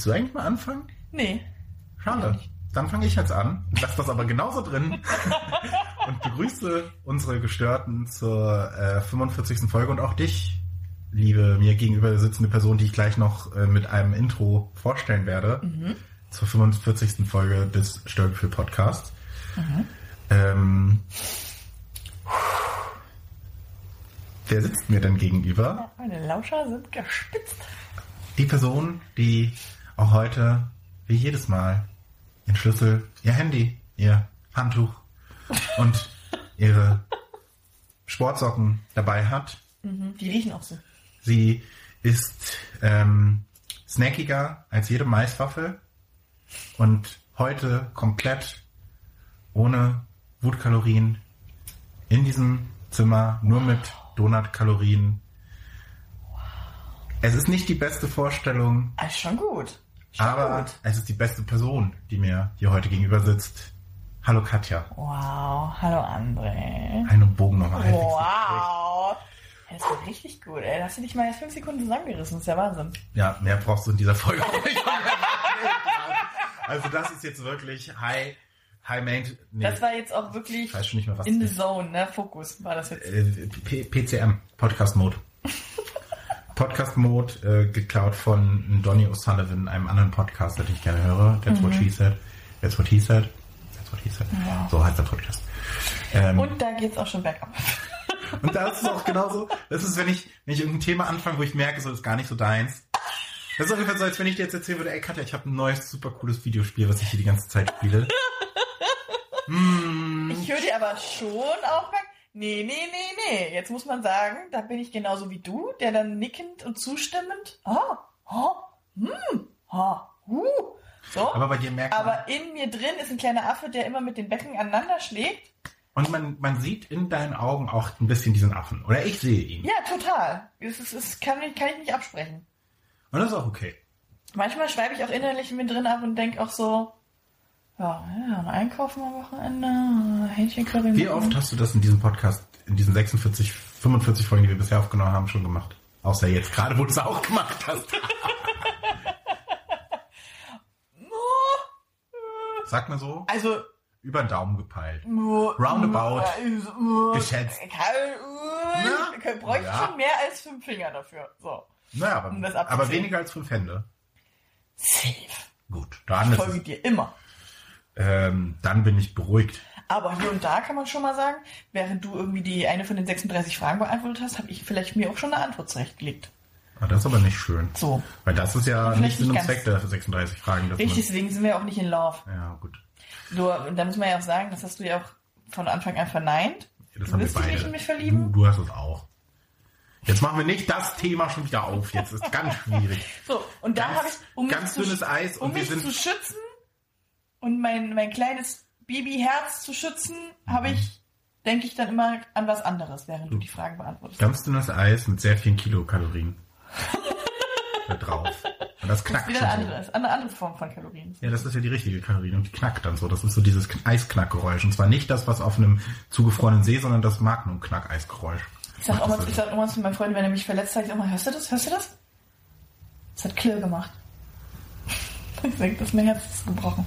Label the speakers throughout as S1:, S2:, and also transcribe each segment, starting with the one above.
S1: Willst du eigentlich mal anfangen?
S2: Nee.
S1: Schade. Dann fange ich jetzt an, lass das aber genauso drin und begrüße unsere Gestörten zur äh, 45. Folge und auch dich, liebe mir gegenüber sitzende Person, die ich gleich noch äh, mit einem Intro vorstellen werde, zur 45. Folge des Störgefühl Podcasts. Ähm, wer sitzt mir denn gegenüber?
S2: Meine Lauscher sind gespitzt.
S1: Die Person, die auch heute, wie jedes Mal, ihren Schlüssel, ihr Handy, ihr Handtuch und ihre Sportsocken dabei hat.
S2: Mhm. Die riechen auch so.
S1: Sie ist ähm, snackiger als jede Maiswaffel und heute komplett ohne Wutkalorien in diesem Zimmer, nur mit Donutkalorien. Es ist nicht die beste Vorstellung,
S2: Ah, ist schon gut. Schon
S1: aber es ist die beste Person, die mir hier heute gegenüber sitzt. Hallo Katja.
S2: Wow. Hallo André.
S1: Einen Bogen nochmal.
S2: Wow. Das war richtig gut, ey. Hast du dich mal jetzt fünf Sekunden zusammengerissen. Das ist ja Wahnsinn.
S1: Ja, mehr brauchst du in dieser Folge auch nicht. also das ist jetzt wirklich high, high main. Nee,
S2: Das war jetzt auch wirklich
S1: ich weiß schon nicht mehr was.
S2: in the zone, ne? Fokus war das jetzt.
S1: äh, PCM, Podcast Mode. Podcast Mode, äh, geklaut von Donny O'Sullivan, einem anderen Podcast, den ich gerne höre. That's what she said. That's what he said. That's what he said.
S2: Ja.
S1: So heißt der Podcast. Ähm,
S2: Und da geht's auch schon bergab.
S1: Und da ist es auch genauso. Das ist, wenn ich, wenn ich irgendein Thema anfange, wo ich merke, so das ist gar nicht so deins. Das ist ungefähr so, als wenn ich dir jetzt erzählen würde, ey Katja, ich habe ein neues, super cooles Videospiel, was ich hier die ganze Zeit spiele. mm,
S2: Ich höre dir aber schon auch weg. Nee, nee, nee, nee. Jetzt muss man sagen, da bin ich genauso wie du, der dann nickend und zustimmend. Ah, ah, hm, ah, uh. So.
S1: aber bei dir merkt man,
S2: Aber in mir drin ist ein kleiner Affe, der immer mit den Becken aneinander schlägt.
S1: und man, man sieht in deinen Augen auch ein bisschen diesen Affen. Oder ich sehe ihn.
S2: Ja, total. Das, ist, das kann, ich, kann ich nicht absprechen.
S1: Und das ist auch okay.
S2: Manchmal schreibe ich auch innerlich in mir drin ab und denke auch so, ja, ja, ein Einkaufen am Wochenende, Hähnchencurry.
S1: Wie oft hast du das in diesem Podcast, in diesen 46, 45 Folgen, die wir bisher aufgenommen haben, schon gemacht? Außer jetzt gerade, wo du es auch gemacht hast. Sag mal so,
S2: Also,
S1: über den Daumen gepeilt. Roundabout. Geschätzt.
S2: Kann, bräuchte
S1: Ja.
S2: schon mehr als fünf Finger dafür. So.
S1: Naja, aber,
S2: Um
S1: aber weniger als fünf Hände.
S2: Safe.
S1: Gut, dann,
S2: Ich folge dir immer.
S1: Ähm, dann bin ich beruhigt.
S2: Aber hier und da kann man schon mal sagen, während du irgendwie die eine von den 36 Fragen beantwortet hast, habe ich vielleicht mir auch schon eine Antwort zurechtgelegt.
S1: Ah, das ist aber nicht schön.
S2: So.
S1: Weil das ist ja nicht Sinn und. Zweck der 36 Fragen.
S2: Richtig, deswegen sind wir auch nicht in Love.
S1: Ja, gut.
S2: Nur, und da muss man ja auch sagen, das hast du ja auch von Anfang an verneint.
S1: Ja, das
S2: Du willst dich nicht in mich verlieben?
S1: Du, du hast es auch. Jetzt machen wir nicht das Thema schon wieder auf. Jetzt ist ganz schwierig.
S2: So, und da habe ich, um mich,
S1: ganz
S2: zu,
S1: dünnes Eis
S2: um mich zu schützen und mein, mein kleines Babyherz zu schützen, habe ich, denke ich dann immer an was anderes, während du die Fragen beantwortest.
S1: Ganz dünnes Eis mit sehr vielen Kilokalorien. da drauf. Und das
S2: Das
S1: knackt
S2: ist wieder
S1: schon
S2: eine
S1: so.
S2: andere, eine andere Form von Kalorien.
S1: Ja, das ist ja die richtige Kalorien und die knackt dann so. Das ist so dieses Eisknackgeräusch. Und zwar nicht das, was auf einem zugefrorenen See, sondern das Magnum-Knackeisgeräusch.
S2: Ich sag,
S1: Macht
S2: auch
S1: das
S2: mal,
S1: so.
S2: ich sag immer zu meinem Freund, wenn er mich verletzt, sag ich mal, hörst du das? Hörst du das? Das hat Klirr gemacht. Ich denke, das mein Herz ist gebrochen.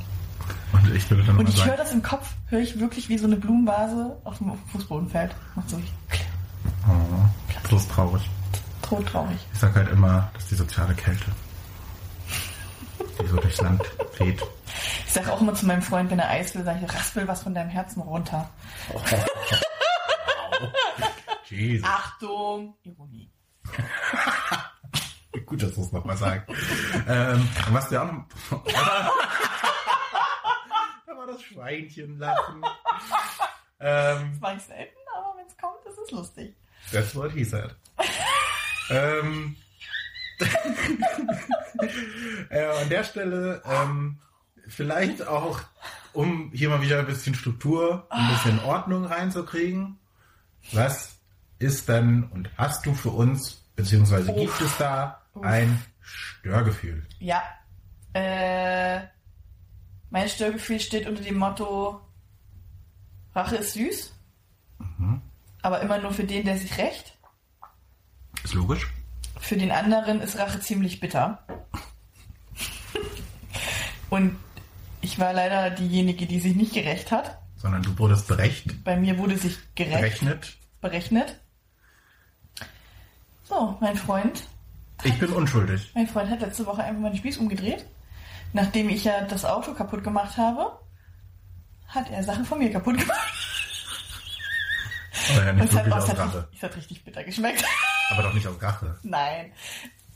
S1: Und ich würde dann
S2: Und ich höre das im Kopf, höre ich wirklich wie so eine Blumenvase auf dem Fußboden fällt. Macht so
S1: oh, ist traurig.
S2: Todtraurig.
S1: Ich sag halt immer, das ist die soziale Kälte. Die so durchs Land weht.
S2: Ich sag auch immer zu meinem Freund, wenn er Eis will, sag ich, raspel was von deinem Herzen runter.
S1: Jesus.
S2: Achtung! Ironie.
S1: Gut, dass du es nochmal sagst. ähm, was ja auch noch... das Schweinchen lachen. Ähm,
S2: Das mache ich selten, aber wenn es kommt, ist es lustig.
S1: that's what he said. ähm, äh, an der Stelle ähm, vielleicht auch, um hier mal wieder ein bisschen Struktur, ein bisschen Ordnung reinzukriegen. Was ist denn und hast du für uns, beziehungsweise
S2: Uff.
S1: gibt es da ein Störgefühl?
S2: Ja. Äh, mein Störgefühl steht unter dem Motto Rache ist süß, aber immer nur für den, der sich rächt.
S1: Ist logisch.
S2: Für den anderen ist Rache ziemlich bitter. Und ich war leider diejenige, die sich nicht gerecht hat.
S1: Sondern du wurdest berecht,
S2: Bei mir wurde sich gerecht,
S1: berechnet.
S2: berechnet. So, mein Freund,
S1: Ich bin unschuldig.
S2: mein Freund hat letzte Woche einfach mal den Spieß umgedreht. Nachdem ich ja das Auto kaputt gemacht habe, hat er Sachen von mir kaputt gemacht.
S1: Aber ja nicht
S2: Und es hat,
S1: wirklich aus Rache.
S2: richtig, es hat richtig bitter geschmeckt.
S1: Aber doch nicht aus Rache.
S2: Nein,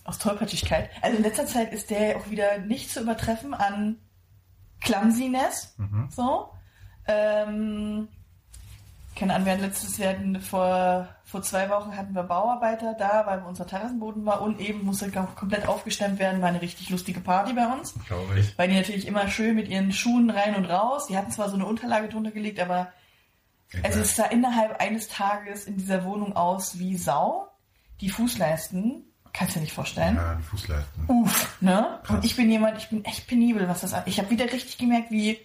S2: aus Tollpatschigkeit. Also in letzter Zeit ist der auch wieder nicht zu übertreffen an Clumsiness.
S1: Mhm.
S2: So. Ähm, keine Ahnung, wir hatten letztes, wir hatten vor, vor zwei Wochen hatten wir Bauarbeiter da, weil unser Terrassenboden war und eben musste auch komplett aufgestemmt werden. War eine richtig lustige Party bei uns.
S1: Glaube ich.
S2: Weil die natürlich immer schön mit ihren Schuhen rein und raus. Die hatten zwar so eine Unterlage drunter gelegt, aber also es sah innerhalb eines Tages in dieser Wohnung aus wie Sau. Die Fußleisten, kannst du dir nicht vorstellen.
S1: ja, die Fußleisten.
S2: Uff, ne?
S1: Krass.
S2: Und ich bin jemand, ich bin echt penibel, was das angeht. Ich habe wieder richtig gemerkt, wie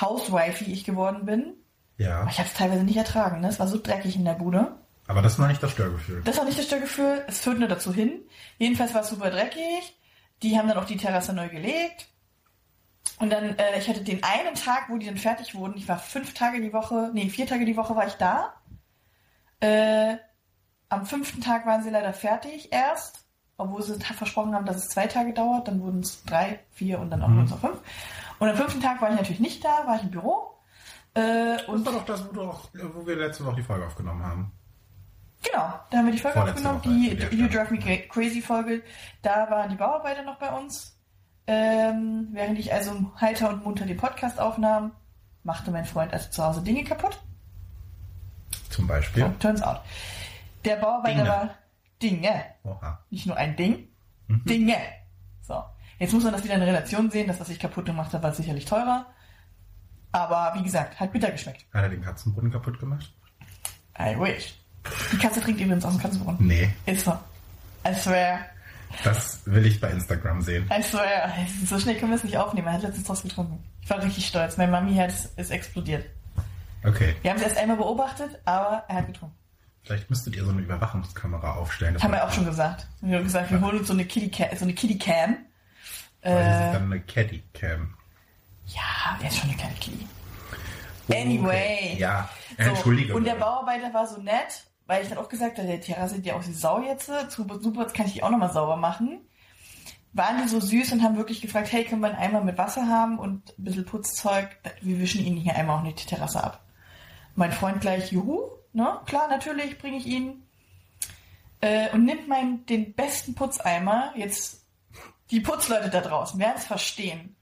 S2: Housewifey ich geworden bin.
S1: Ja,
S2: Aber ich habe es teilweise nicht ertragen, ne? Es war so dreckig in der Bude.
S1: aber das war nicht das Störgefühl.
S2: Das war nicht das Störgefühl, es führt nur dazu hin. Jedenfalls war es super dreckig. Die haben dann auch die Terrasse neu gelegt. Und dann, äh, ich hatte den einen Tag, wo die dann fertig wurden, ich war fünf Tage die Woche, nee, vier Tage die Woche war ich da. Äh, am fünften Tag waren sie leider fertig erst, obwohl sie versprochen haben, dass es zwei Tage dauert. Dann wurden es drei, vier und dann auch
S1: Mhm.
S2: nur noch fünf. Und am fünften Tag war ich natürlich nicht da, war ich im Büro. Äh,
S1: Das
S2: und
S1: war doch das, wo, auch, wo wir letzte Woche die Folge aufgenommen haben.
S2: Genau, da haben wir die Folge
S1: Vorletzte
S2: aufgenommen,
S1: Woche,
S2: die You. Drive Me Cra- Crazy Folge. Da waren die Bauarbeiter noch bei uns. Ähm, während ich also heiter und munter den Podcast aufnahm, machte mein Freund also zu Hause Dinge kaputt.
S1: Zum Beispiel.
S2: So, turns out. Der Bauarbeiter
S1: Dinge.
S2: war Dinge.
S1: Oha.
S2: Nicht nur ein Ding,
S1: Mhm.
S2: Dinge. So. Jetzt muss man das wieder in Relation sehen. Das, was ich kaputt gemacht habe, war sicherlich teurer. Aber wie gesagt, hat bitter geschmeckt.
S1: Hat er den Katzenbrunnen kaputt gemacht?
S2: I wish. Die Katze trinkt übrigens aus dem Katzenbrunnen.
S1: Nee,
S2: Ist so. I swear.
S1: das will ich bei Instagram sehen.
S2: I swear. So schnell können wir es nicht aufnehmen. Er hat letztens draus getrunken. Ich war richtig stolz. Mein Mami-Herz ist explodiert.
S1: Okay,
S2: Wir haben es erst einmal beobachtet, aber er hat getrunken.
S1: vielleicht müsstet ihr so eine Überwachungskamera aufstellen.
S2: Haben wir auch schon gesagt. Wir haben gesagt, wir holen uns so eine Kitty Cam. So eine Kitty Cam.
S1: Das ist
S2: Äh,
S1: dann eine Caddy Cam.
S2: Ja, er ist schon eine kleine.
S1: Okay.
S2: Anyway.
S1: Ja,
S2: So,
S1: entschuldige.
S2: und der. Bauarbeiter war so nett, weil ich dann auch gesagt habe, der Terrasse sieht ja aus wie Sau jetzt. Super, super, jetzt kann ich die auch nochmal sauber machen. Waren die so süß und haben wirklich gefragt, hey, können wir einen Eimer mit Wasser haben und ein bisschen Putzzeug? Wir wischen ihnen hier einmal auch nicht die Terrasse ab. Mein Freund gleich, juhu, ne? Klar, natürlich, bringe ich ihn. Äh, und nimmt meinen, den besten Putzeimer, jetzt die Putzleute da draußen werden es verstehen.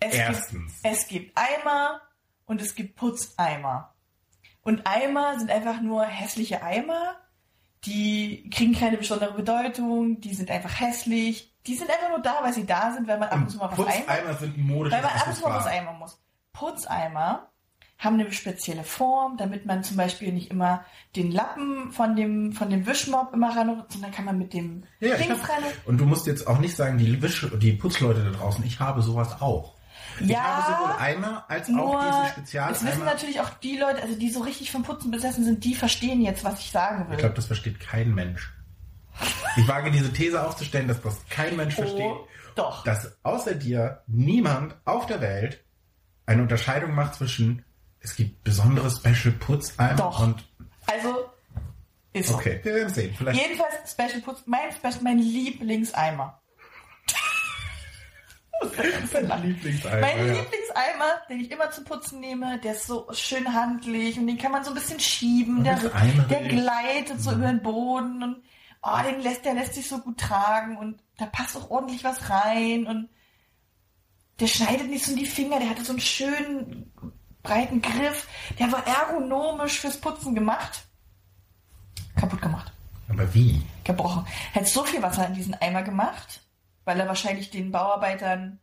S2: Es
S1: Erstens.
S2: Gibt, es gibt Eimer und es gibt Putzeimer. Und Eimer sind einfach nur hässliche Eimer, die kriegen keine besondere Bedeutung, die sind einfach hässlich, die sind einfach nur da, weil sie da sind, weil man ab und zu mal was eimer,
S1: Putzeimer sind ein modisches
S2: weil man ab und zu mal was eimern muss. Putzeimer haben eine spezielle Form, damit man zum Beispiel nicht immer den Lappen von dem, von dem Wischmob immer ran, sondern kann man mit dem
S1: Ja,
S2: Dings ran.
S1: und du musst jetzt auch nicht sagen, die, Wisch, die Putzleute da draußen, ich habe sowas auch. Ich
S2: Ja,
S1: habe sowohl Eimer als auch diese
S2: es wissen
S1: Spezialeimer.
S2: natürlich auch die Leute, also die so richtig vom Putzen besessen sind, die verstehen jetzt, was ich sagen will.
S1: Ich glaube, das versteht kein Mensch. Ich wage diese These aufzustellen, dass das kein Mensch versteht.
S2: oh, doch.
S1: Dass außer dir niemand auf der Welt eine Unterscheidung macht zwischen es gibt besondere Special Putzeimer
S2: Doch.
S1: und
S2: Also, ist so.
S1: okay, wir werden sehen. Vielleicht
S2: Jedenfalls Special Putz, mein, mein Lieblingseimer.
S1: Mein Lieblingseimer.
S2: Mein
S1: ja.
S2: Lieblingseimer, den ich immer zum Putzen nehme, der ist so schön handlich und den kann man so ein bisschen schieben. Der, der gleitet so
S1: Mhm.
S2: über den Boden und oh, den lässt, der lässt sich so gut tragen und da passt auch ordentlich was rein und der schneidet nicht so in die Finger, der hatte so einen schönen breiten Griff, der war ergonomisch fürs Putzen gemacht. Kaputt gemacht
S1: Aber wie?
S2: gebrochen. Hat so viel Wasser in diesen Eimer gemacht, weil er wahrscheinlich den Bauarbeitern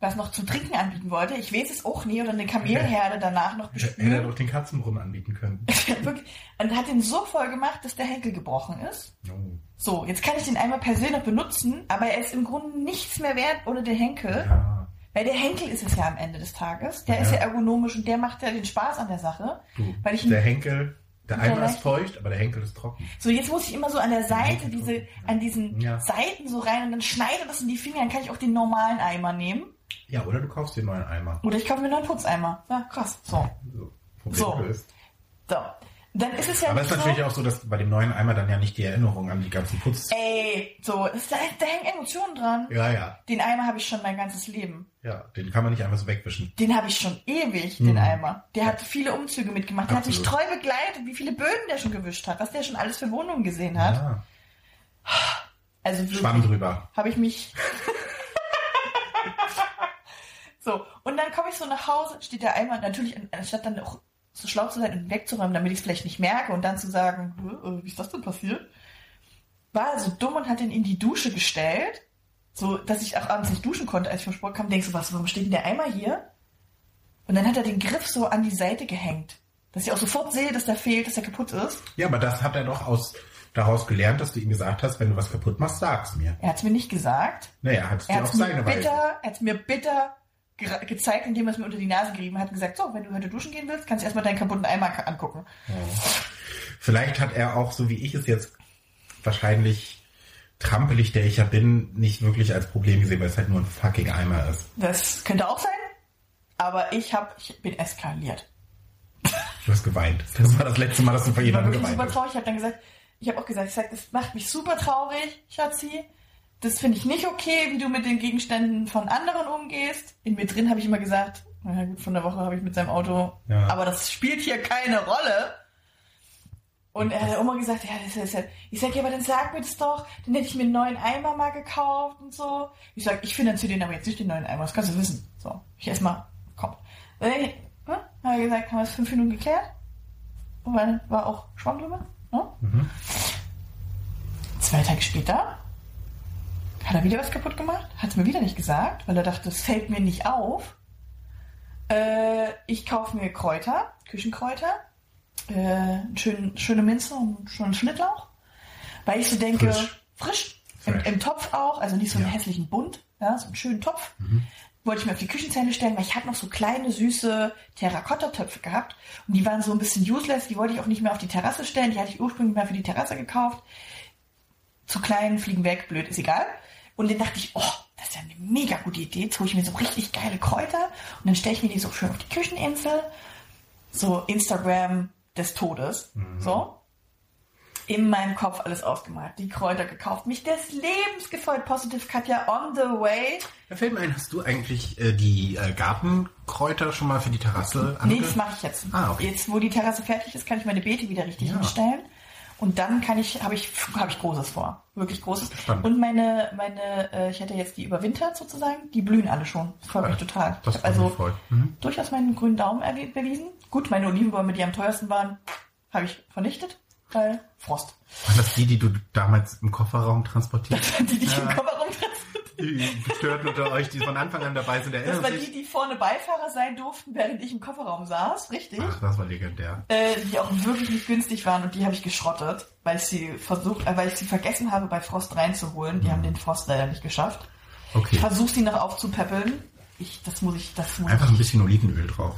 S2: was noch zum Trinken anbieten wollte. Ich weiß es auch nie. Oder eine Kamelherde danach noch
S1: Hätte er
S2: bespült.
S1: doch den Katzenbrunnen anbieten können.
S2: Und hat ihn so voll gemacht, dass der Henkel gebrochen ist.
S1: Oh.
S2: So, jetzt kann ich den Eimer per se noch benutzen, aber er ist im Grunde nichts mehr wert ohne den Henkel.
S1: Ja.
S2: Weil der Henkel ist es ja am Ende des Tages. Der
S1: Ja.
S2: ist ja ergonomisch und der macht ja den Spaß an der Sache.
S1: Du,
S2: Weil ich ihn
S1: der Henkel, der Eimer ist feucht, aber der Henkel ist trocken.
S2: So, jetzt muss ich immer so an der Seite, diese, an diesen
S1: Ja.
S2: Seiten so rein und dann schneide das in die Finger, dann kann ich auch den normalen Eimer nehmen.
S1: Ja, oder du kaufst dir einen neuen Eimer.
S2: Oder ich kaufe mir einen neuen Putzeimer. Ja, krass. So.
S1: So,
S2: So. So. Dann ist es ja
S1: Aber es ist
S2: so,
S1: natürlich auch so, dass bei dem neuen Eimer dann ja nicht die Erinnerung an die ganzen Putz...
S2: ey, so, es, da, da hängen Emotionen dran.
S1: Ja, ja,
S2: Den Eimer habe ich schon mein ganzes Leben.
S1: ja. Den kann man nicht einfach so wegwischen.
S2: Den habe ich schon ewig, den
S1: Mhm.
S2: Eimer. Der hat viele Umzüge mitgemacht. Der hat mich treu begleitet, wie viele Böden der schon gewischt hat, was der schon alles für Wohnungen gesehen hat.
S1: Ja.
S2: Also
S1: Schwamm drüber.
S2: habe ich mich. so, und dann komme ich so nach Hause, steht der Eimer, natürlich, anstatt dann auch so schlau zu sein und wegzuräumen, damit ich es vielleicht nicht merke und dann zu sagen, "Hä, äh, wie ist das denn passiert? War er so dumm und hat ihn in die Dusche gestellt, so dass ich auch abends nicht duschen konnte, als ich vom Sport kam, denkst du, was, warum steht denn der Eimer hier? Und dann hat er den Griff so an die Seite gehängt, dass ich auch sofort sehe, dass der fehlt, dass er kaputt ist.
S1: Ja, aber das hat er doch aus daraus gelernt, dass du ihm gesagt hast, wenn du was kaputt machst, sag's mir.
S2: Er hat es mir nicht gesagt.
S1: Naja, er hat es
S2: Er
S1: dir auf seine Weise.
S2: bitter, er hat's mir bitter gezeigt, indem er es mir unter die Nase gerieben hat und gesagt, so, wenn du heute duschen gehen willst, kannst du erstmal deinen kaputten Eimer angucken.
S1: Vielleicht hat er auch, so wie ich es jetzt wahrscheinlich trampelig, der ich ja bin, nicht wirklich als Problem gesehen, weil es halt nur ein fucking Eimer ist.
S2: Das könnte auch sein, aber ich hab, ich bin eskaliert.
S1: Du hast geweint. Das war das letzte Mal, dass du vor
S2: Ich war
S1: jemandem
S2: super
S1: geweint hast.
S2: traurig. Ich habe dann gesagt, ich habe auch gesagt, ich sag, das macht mich super traurig, Schatzi. Das finde ich nicht okay, wie du mit den Gegenständen von anderen umgehst. In mir drin habe ich immer gesagt, na gut, von der Woche habe ich mit seinem Auto,
S1: Ja.
S2: aber das spielt hier keine Rolle. Und er hat immer gesagt, ja, das ist ja. Ich sag, ja, aber dann sag mir das doch, dann hätte ich mir einen neuen Eimer mal gekauft und so. Ich sag, ich finanziere den aber jetzt nicht den neuen Eimer, das kannst du wissen. So, ich erstmal, komm. Äh, hm? Hat er gesagt, haben wir es fünf Minuten geklärt? Und dann war auch Schwamm drüber. Ne?
S1: Mhm.
S2: Zwei Tage später hat er wieder was kaputt gemacht, hat es mir wieder nicht gesagt, weil er dachte, es fällt mir nicht auf. Äh, ich kaufe mir Kräuter, Küchenkräuter, äh, schönen, schöne Minze und einen schönen Schnittlauch, weil ich so denke,
S1: Frisch.
S2: frisch, im, im Topf auch, also nicht so einen
S1: Ja.
S2: hässlichen Bunt, ja, so einen schönen Topf. Wollte ich mir auf die Küchenzähne stellen, weil ich hatte noch so kleine, süße Terrakotta-Töpfe gehabt und die waren so ein bisschen useless, die wollte ich auch nicht mehr auf die Terrasse stellen, die hatte ich ursprünglich mal für die Terrasse gekauft zu klein, fliegen weg, blöd, ist egal. Und dann dachte ich, oh, das ist ja eine mega gute Idee. Jetzt hole ich mir so richtig geile Kräuter und dann stelle ich mir die so schön auf die Kücheninsel. So Instagram des Todes. So. In meinem Kopf alles ausgemalt. Die Kräuter gekauft. Mich des Lebens gefreut. Positive Katja on the way.
S1: Da fällt mir ein, hast du eigentlich äh, die äh, Gartenkräuter schon mal für die Terrasse
S2: Nee,
S1: ange-
S2: das mache ich jetzt.
S1: Ah, okay.
S2: Jetzt, wo die Terrasse fertig ist, kann ich meine Beete wieder richtig
S1: Ja.
S2: hinstellen. Und dann kann ich, habe ich, habe ich Großes vor. Wirklich Großes.
S1: Spannend.
S2: Und meine, meine, äh, ich hatte jetzt die überwintert sozusagen, die blühen alle schon. Das freut mich total.
S1: Das
S2: ich also.
S1: Mhm.
S2: durchaus meinen grünen Daumen bewiesen. Gut, meine Olivenbäume, die am teuersten waren, habe ich vernichtet, weil Frost.
S1: Waren das die, die du damals im Kofferraum transportiert
S2: Die, die ich im
S1: Ja.
S2: Kofferraum drin
S1: Die Gestörten unter euch, die von Anfang an dabei sind,
S2: Das
S1: erinnern
S2: war die,
S1: sich.
S2: die vorne Beifahrer sein durften, während ich im Kofferraum saß, richtig?
S1: Ach, das war legendär.
S2: äh, die auch wirklich nicht günstig waren und die habe ich geschrottet, weil ich sie versucht, äh, weil ich sie vergessen habe, bei Frost reinzuholen. Die haben den Frost leider nicht geschafft.
S1: Okay.
S2: Ich versuche sie noch aufzupäppeln. Ich, das muss ich, das muss
S1: Einfach ein bisschen Olivenöl drauf.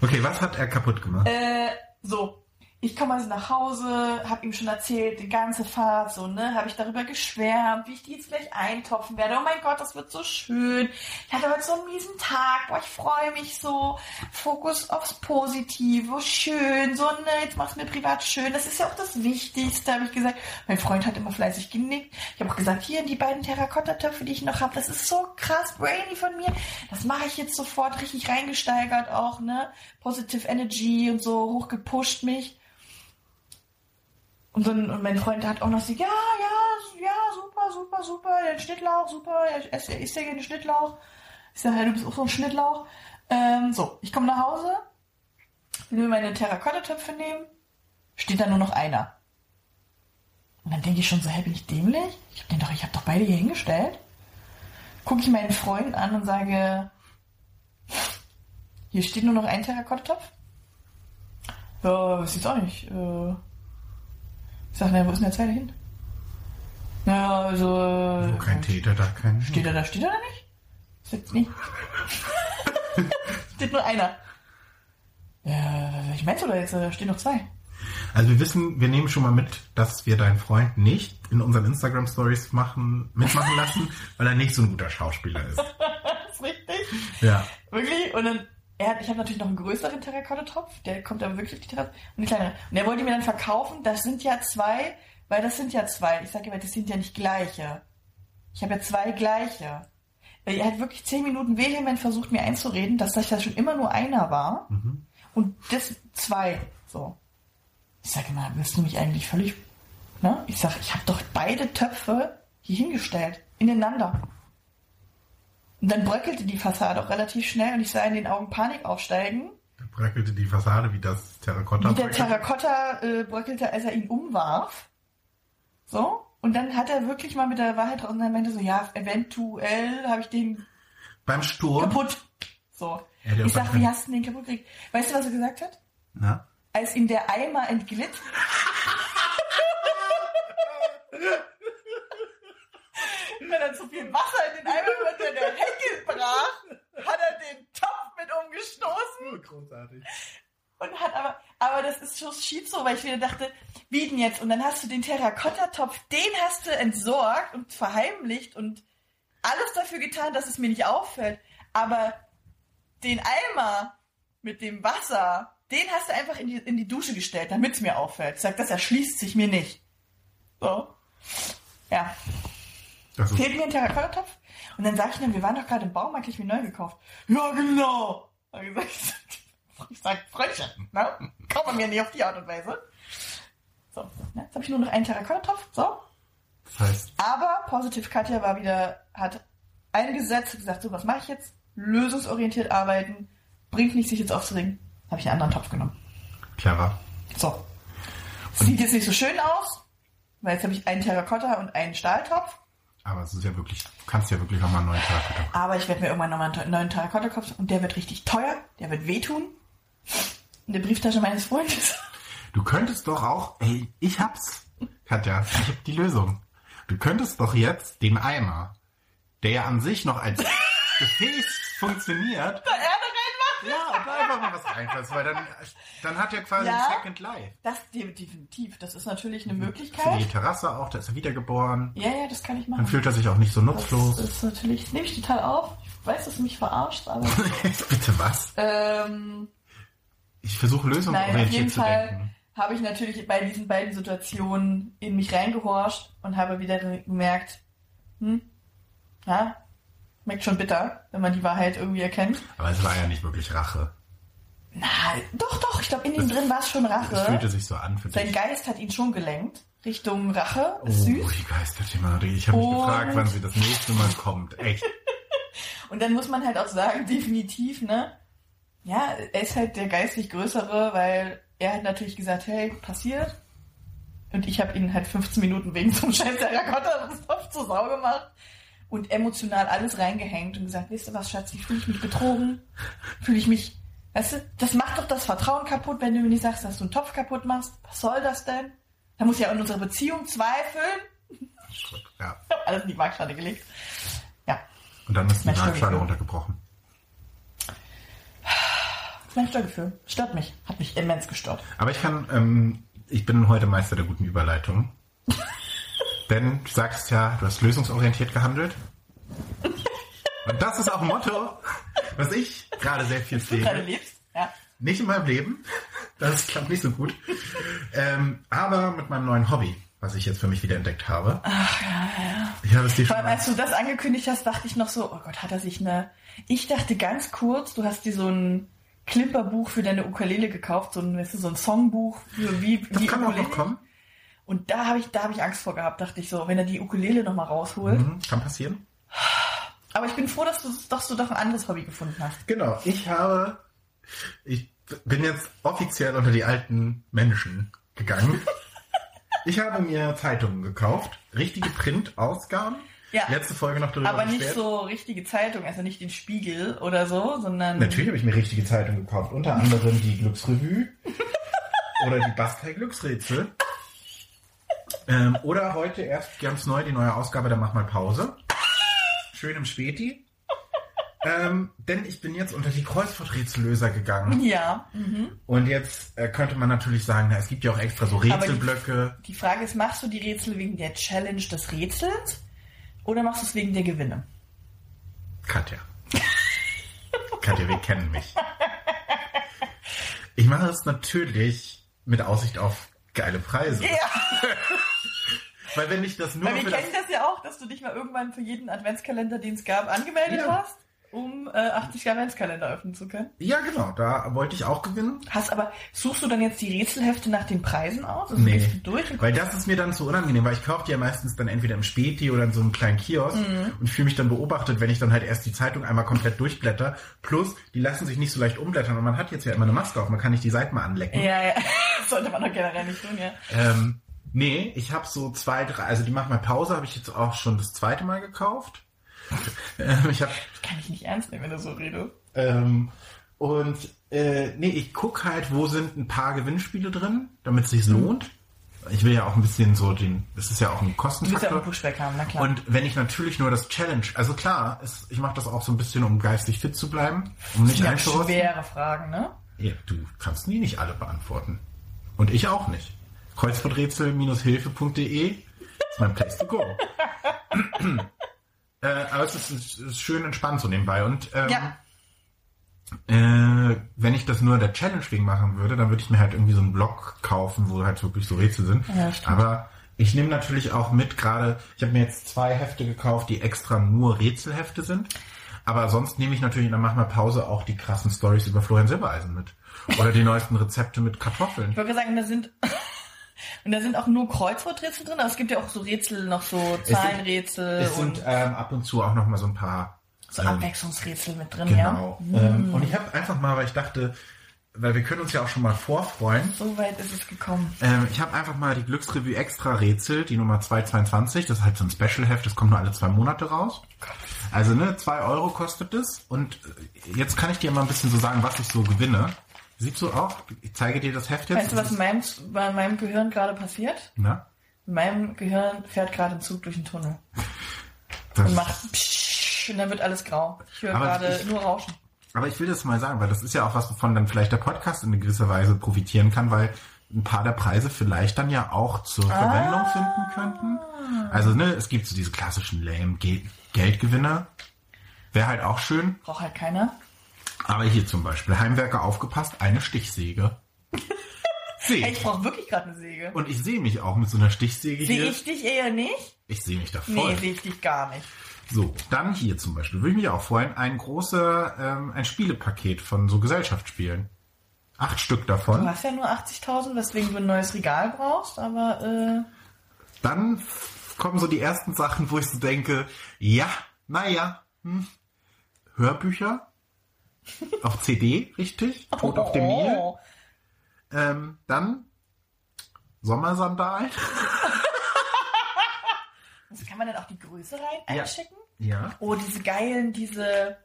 S1: Okay, was hat er kaputt gemacht?
S2: Äh, so. Ich komme also nach Hause, habe ihm schon erzählt, die ganze Fahrt, so, ne, habe ich darüber geschwärmt, wie ich die jetzt gleich eintopfen werde. Oh mein Gott, das wird so schön. Ich hatte heute so einen miesen Tag, boah, ich freue mich so. Fokus aufs Positive, schön, so, ne, jetzt mach's mir privat schön. Das ist ja auch das Wichtigste, habe ich gesagt. Mein Freund hat immer fleißig genickt. Ich habe auch gesagt, hier die beiden Terrakotta-Töpfe, die ich noch habe, das ist so krass brainy von mir. Das mache ich jetzt sofort richtig reingesteigert auch, ne? Positive Energy und so hochgepusht mich. Und, dann, und mein Freund hat auch noch so, ja, ja, ja, super, super, super, den Schnittlauch, super, ich esse, isst ja gerne Schnittlauch. Ich sage, ja, du bist auch so ein Schnittlauch. Ähm, so, ich komme nach Hause, will meine Terrakotta-Töpfe nehmen, steht da nur noch einer. Und dann denke ich schon so, hä, bin ich dämlich? Ich habe den doch, ich habe doch beide hier hingestellt. Gucke ich meinen Freund an und sage, hier steht nur noch ein Terrakotta-Topf. Ja, weiß ich auch nicht. Äh, ich sag, na, wo ist denn der zweite hin? Ja, also.
S1: Wo kein Täter, da kein...
S2: Steht er da, steht er da nicht? Steht nicht. steht nur einer. Ja, ich meinst du da jetzt? Da stehen noch zwei.
S1: Also wir wissen, wir nehmen schon mal mit, dass wir deinen Freund nicht in unseren Instagram Stories machen, mitmachen lassen, weil er nicht so ein guter Schauspieler ist.
S2: Das ist richtig.
S1: Ja.
S2: Wirklich? Und dann, hat, ich habe natürlich noch einen größeren Terrakottetopf, der kommt aber wirklich auf die Terrasse, und eine kleinere. Und er wollte mir dann verkaufen, das sind ja zwei, weil das sind ja zwei. Ich sage immer, das sind ja nicht gleiche. Ich habe ja zwei gleiche. Weil er hat wirklich zehn Minuten vehement versucht, mir einzureden, dass das ja schon immer nur einer war. Und das zwei. So. Ich sage immer, willst du mich eigentlich völlig. Ne? Ich sage, ich habe doch beide Töpfe hier hingestellt. Ineinander. Und dann bröckelte die Fassade auch relativ schnell und ich sah in den Augen Panik aufsteigen.
S1: Da bröckelte die Fassade wie das Terrakotta.
S2: Wie der Terrakotta äh, bröckelte, als er ihn umwarf. So. Und dann hat er wirklich mal mit der Wahrheit raus und dann meinte so, ja, eventuell habe ich den
S1: Beim Sturm.
S2: kaputt. So.
S1: Ja,
S2: ich sag, wie hast du den kaputt gekriegt? Weißt du, was er gesagt hat?
S1: Na?
S2: Als ihm der Eimer entglitt. Wenn er zu viel Wasser in den Eimer unter der Hecke brach, hat er den Topf mit umgestoßen.
S1: Großartig.
S2: Und hat aber, aber das ist schon schief so, weil ich wieder dachte, wie denn jetzt? Und dann hast du den Terrakottatopf, den hast du entsorgt und verheimlicht und alles dafür getan, dass es mir nicht auffällt. Aber den Eimer mit dem Wasser, den hast du einfach in die, in die Dusche gestellt, damit es mir auffällt. Ich sag, das erschließt sich mir nicht. So. Ja.
S1: Ist,
S2: Fehlt mir ein Terrakottatopf? Und dann sag ich dann, wir waren doch gerade im Baumarkt, ich mir neu gekauft. Ja, genau. Hab ich gesagt, ich sag, Freundchen, ne? Kommt man mir nicht auf die Art und Weise. So, ne? jetzt habe ich nur noch einen Terrakottatopf. So.
S1: das heißt,
S2: Aber Positive Katja war wieder, hat eingesetzt, hat gesagt, so, was mache ich jetzt? Lösungsorientiert arbeiten, bringt nicht, sich jetzt aufzuregen. Habe ich einen anderen Topf genommen.
S1: clever.
S2: So. Sieht jetzt nicht so schön aus, weil jetzt habe ich einen Terrakotta und einen Stahltopf.
S1: Aber es ist ja wirklich, du kannst ja wirklich nochmal einen neuen Terrakotta.
S2: Aber ich werde mir irgendwann nochmal einen neuen Terrakotta-Kopf und der wird richtig teuer, der wird wehtun. In der Brieftasche meines Freundes.
S1: Du könntest doch auch, ey, ich hab's, Katja, ich hab die Lösung. Du könntest doch jetzt den Eimer, der ja an sich noch als Gefäß funktioniert. Ja, und da einfach mal was reinfasst, weil dann, dann hat er quasi
S2: Ja.
S1: ein Second Life.
S2: Das de- definitiv. Das ist natürlich eine
S1: Für die
S2: Möglichkeit.
S1: Terrasse auch, da ist er wiedergeboren.
S2: Ja, ja, das kann ich
S1: Dann
S2: machen.
S1: fühlt er sich auch nicht so
S2: Das
S1: nutzlos.
S2: ist natürlich, das nehme ich total auf. Ich weiß, dass du mich verarscht, aber
S1: Bitte was?
S2: ähm,
S1: Ich versuche lösungsorientiert
S2: jeden
S1: zu
S2: Fall
S1: denken.
S2: habe ich natürlich bei diesen beiden Situationen in mich reingehorcht und habe wieder gemerkt, hm, ja, schmeckt schon bitter, wenn man die Wahrheit irgendwie erkennt.
S1: Aber es war ja nicht wirklich Rache.
S2: Na, doch, doch, ich glaube, in ihm drin war es schon
S1: Es fühlte
S2: Rache.
S1: sich so an für
S2: Sein
S1: dich.
S2: Geist hat ihn schon gelenkt Richtung Rache.
S1: Oh,
S2: Ist süß.
S1: die Geisterthematik. Ich habe mich gefragt, wann sie das nächste Mal kommt. Echt.
S2: Und dann muss man halt auch sagen, definitiv, ne? Ja, er ist halt der geistlich Größere, weil er hat natürlich gesagt, hey, passiert. Und ich habe ihn halt 15 Minuten wegen so einem scheiß Terrakotta-Stoff zur Sau gemacht. Und emotional alles reingehängt und gesagt, weißt du was, Schatz, fühle ich mich betrogen? Fühle ich mich, weißt du, das macht doch das Vertrauen kaputt, wenn du mir nicht sagst, dass du einen Topf kaputt machst. Was soll das denn? Da muss ja an unserer Beziehung zweifeln.
S1: Ja.
S2: Ich habe alles in die Waagschale gelegt. Ja,
S1: Und dann ist die Waagschale runtergebrochen.
S2: mein Störgefühl. Stört mich. Hat mich immens gestört.
S1: Aber ich kann, ähm, ich bin heute Meister der guten Überleitung. Denn du sagst ja, du hast lösungsorientiert gehandelt. Und das ist auch ein Motto, was ich gerade sehr viel
S2: gerade lebst. Ja.
S1: Nicht in meinem Leben. Das klappt nicht so gut. Ähm, aber mit meinem neuen Hobby, was ich jetzt für mich wieder entdeckt habe.
S2: Ach, ja, ja.
S1: Ich habe es dir
S2: Vor allem, als du das angekündigt hast, dachte ich noch so, oh Gott, hat er sich eine... Ich dachte ganz kurz, du hast dir so ein Klimperbuch für deine Ukulele gekauft, so ein, weißt du, so ein Songbuch für wie,
S1: Das
S2: wie
S1: kann auch
S2: Ukulele.
S1: noch kommen.
S2: Und da habe ich, da habe ich Angst vor gehabt, dachte ich so, wenn er die Ukulele nochmal rausholt.
S1: Mhm, kann passieren.
S2: Aber ich bin froh, dass du, dass du doch ein anderes Hobby gefunden hast.
S1: Genau, ich habe, ich bin jetzt offiziell unter die alten Menschen gegangen. Ich habe mir Zeitungen gekauft, richtige Printausgaben.
S2: Ja.
S1: Letzte Folge noch darüber
S2: Aber nicht
S1: beschwert.
S2: so richtige Zeitung, also nicht den Spiegel oder so, sondern...
S1: Natürlich habe ich mir richtige Zeitungen gekauft, unter anderem die Glücksrevue oder die Bastei Glücksrätsel. Ähm, oder heute erst ganz neu die neue Ausgabe der Mach mal Pause. Schön im Späti. ähm, denn ich bin jetzt unter die Kreuzworträtsellöser gegangen.
S2: Ja. Mhm.
S1: Und jetzt äh, könnte man natürlich sagen, na, es gibt ja auch extra so
S2: die-
S1: Rätselblöcke.
S2: Die Frage ist, machst du die Rätsel wegen der Challenge des Rätsels oder machst du es wegen der Gewinne?
S1: Katja. Katja, wir kennen mich. Ich mache es natürlich mit Aussicht auf geile Preise.
S2: Ja.
S1: Weil wenn ich das nur
S2: Weil wir
S1: für das
S2: kennen das ja auch, dass du dich mal irgendwann für jeden Adventskalender, den es gab, angemeldet
S1: Ja.
S2: hast, um äh, 80 Adventskalender öffnen zu können.
S1: Ja, genau, da wollte ich auch gewinnen.
S2: Hast aber, suchst du dann jetzt die Rätselhefte nach den Preisen aus? Also
S1: Nee.
S2: durch
S1: Weil das ist mir dann zu unangenehm, weil ich kaufe die ja meistens dann entweder im Späti oder in so einem kleinen Kiosk
S2: Mhm.
S1: und fühle mich dann beobachtet, wenn ich dann halt erst die Zeitung einmal komplett durchblätter. Plus, die lassen sich nicht so leicht umblättern und man hat jetzt ja immer eine Maske auf, man kann nicht die Seiten mal anlecken.
S2: Ja, ja. Das sollte man doch generell nicht tun, ja.
S1: Ähm, nee, ich habe so zwei, drei, also die Mach mal Pause habe ich jetzt auch schon das zweite Mal gekauft. ähm, ich habe
S2: Kann ich nicht ernst nehmen, wenn du so redest.
S1: ähm, und äh, nee, ich guck halt, wo sind ein paar Gewinnspiele drin, damit es sich lohnt. Ich will ja auch ein bisschen so den, das ist ja auch ein
S2: Du willst ja auch
S1: Kostenfaktor.
S2: einen Pushback haben, na klar.
S1: Und wenn ich natürlich nur das Challenge, also klar, es, ich mache das auch so ein bisschen, um geistig fit zu bleiben, um nicht
S2: ja,
S1: einzurosten.
S2: schwere Fragen, ne?
S1: Ja, du kannst nie nicht alle beantworten. Und ich auch nicht. Kreuzworträtsel-hilfe.de ist mein Place to go. äh, aber es ist, es ist schön entspannt so nebenbei. Und ähm,
S2: Ja.
S1: äh, wenn ich das nur der Challenge wegen machen würde, dann würde ich mir halt irgendwie so einen Blog kaufen, wo halt wirklich so Rätsel sind.
S2: Ja.
S1: Aber ich nehme natürlich auch mit, gerade, ich habe mir jetzt zwei Hefte gekauft, die extra nur Rätselhefte sind. Aber sonst nehme ich natürlich, dann machen wir Pause, auch die krassen Stories über Florian Silbereisen mit. Oder die neuesten Rezepte mit Kartoffeln.
S2: Ich gerade sagen, da sind, und da sind auch nur Kreuzworträtsel drin, aber es gibt ja auch so Rätsel, noch so Zahlenrätsel
S1: Es sind
S2: und
S1: ähm, ab und zu auch noch mal so ein paar
S2: so
S1: ähm,
S2: Abwechslungsrätsel mit drin,
S1: Genau.
S2: ja.
S1: Ähm, und ich habe einfach mal, weil ich dachte, weil wir können uns ja auch schon mal vorfreuen,
S2: So weit ist es gekommen.
S1: Ähm, ich habe einfach mal die Glücksrevue Extra Rätsel, die Nummer 222. Das ist halt so ein Special-Heft, das kommt nur alle zwei Monate raus. Also ne, zwei Euro kostet es. Und jetzt kann ich dir mal ein bisschen so sagen, was ich so gewinne. Siehst du auch? Ich zeige dir das Heft jetzt.
S2: Weißt du, was in meinem, bei meinem Gehirn gerade passiert?
S1: Na?
S2: In meinem Gehirn fährt gerade ein Zug durch den Tunnel
S1: Das,
S2: und macht psch, und dann wird alles grau. Ich höre gerade
S1: ich-
S2: nur Rauschen.
S1: aber ich will das mal sagen, weil das ist ja auch was, wovon dann vielleicht der Podcast in gewisser Weise profitieren kann, weil ein paar der Preise vielleicht dann ja auch zur Verwendung finden könnten. Also ne, es gibt so diese klassischen lame Ge Geldgewinner. Wäre halt auch schön.
S2: Braucht halt keiner.
S1: Aber hier zum Beispiel, Heimwerker aufgepasst, eine Stichsäge. Sehe ich.
S2: ich brauche wirklich gerade eine Säge.
S1: Und ich sehe mich auch mit so einer Stichsäge
S2: Sehe
S1: hier.
S2: ich dich eher nicht?
S1: Ich sehe mich da
S2: Nee,
S1: voll.
S2: sehe ich dich gar nicht.
S1: so, dann hier zum Beispiel, würde ich mich auch freuen, ein großer, ähm, ein Spielepaket von so Gesellschaftsspielen. Acht Stück
S2: Du
S1: davon.
S2: hast ja nur 80.000, weswegen du ein neues Regal brauchst, aber äh,
S1: Dann kommen so die ersten Sachen, wo ich so denke, ja, naja, hm. Hörbücher. Auf CD, richtig? Tod auf dem Nil.
S2: Oh.
S1: Ähm, dann Sommersandalen.
S2: Also kann man dann auch die Größe rein
S1: Ja.
S2: einschicken?
S1: Ja.
S2: Oh, diese geilen, diese,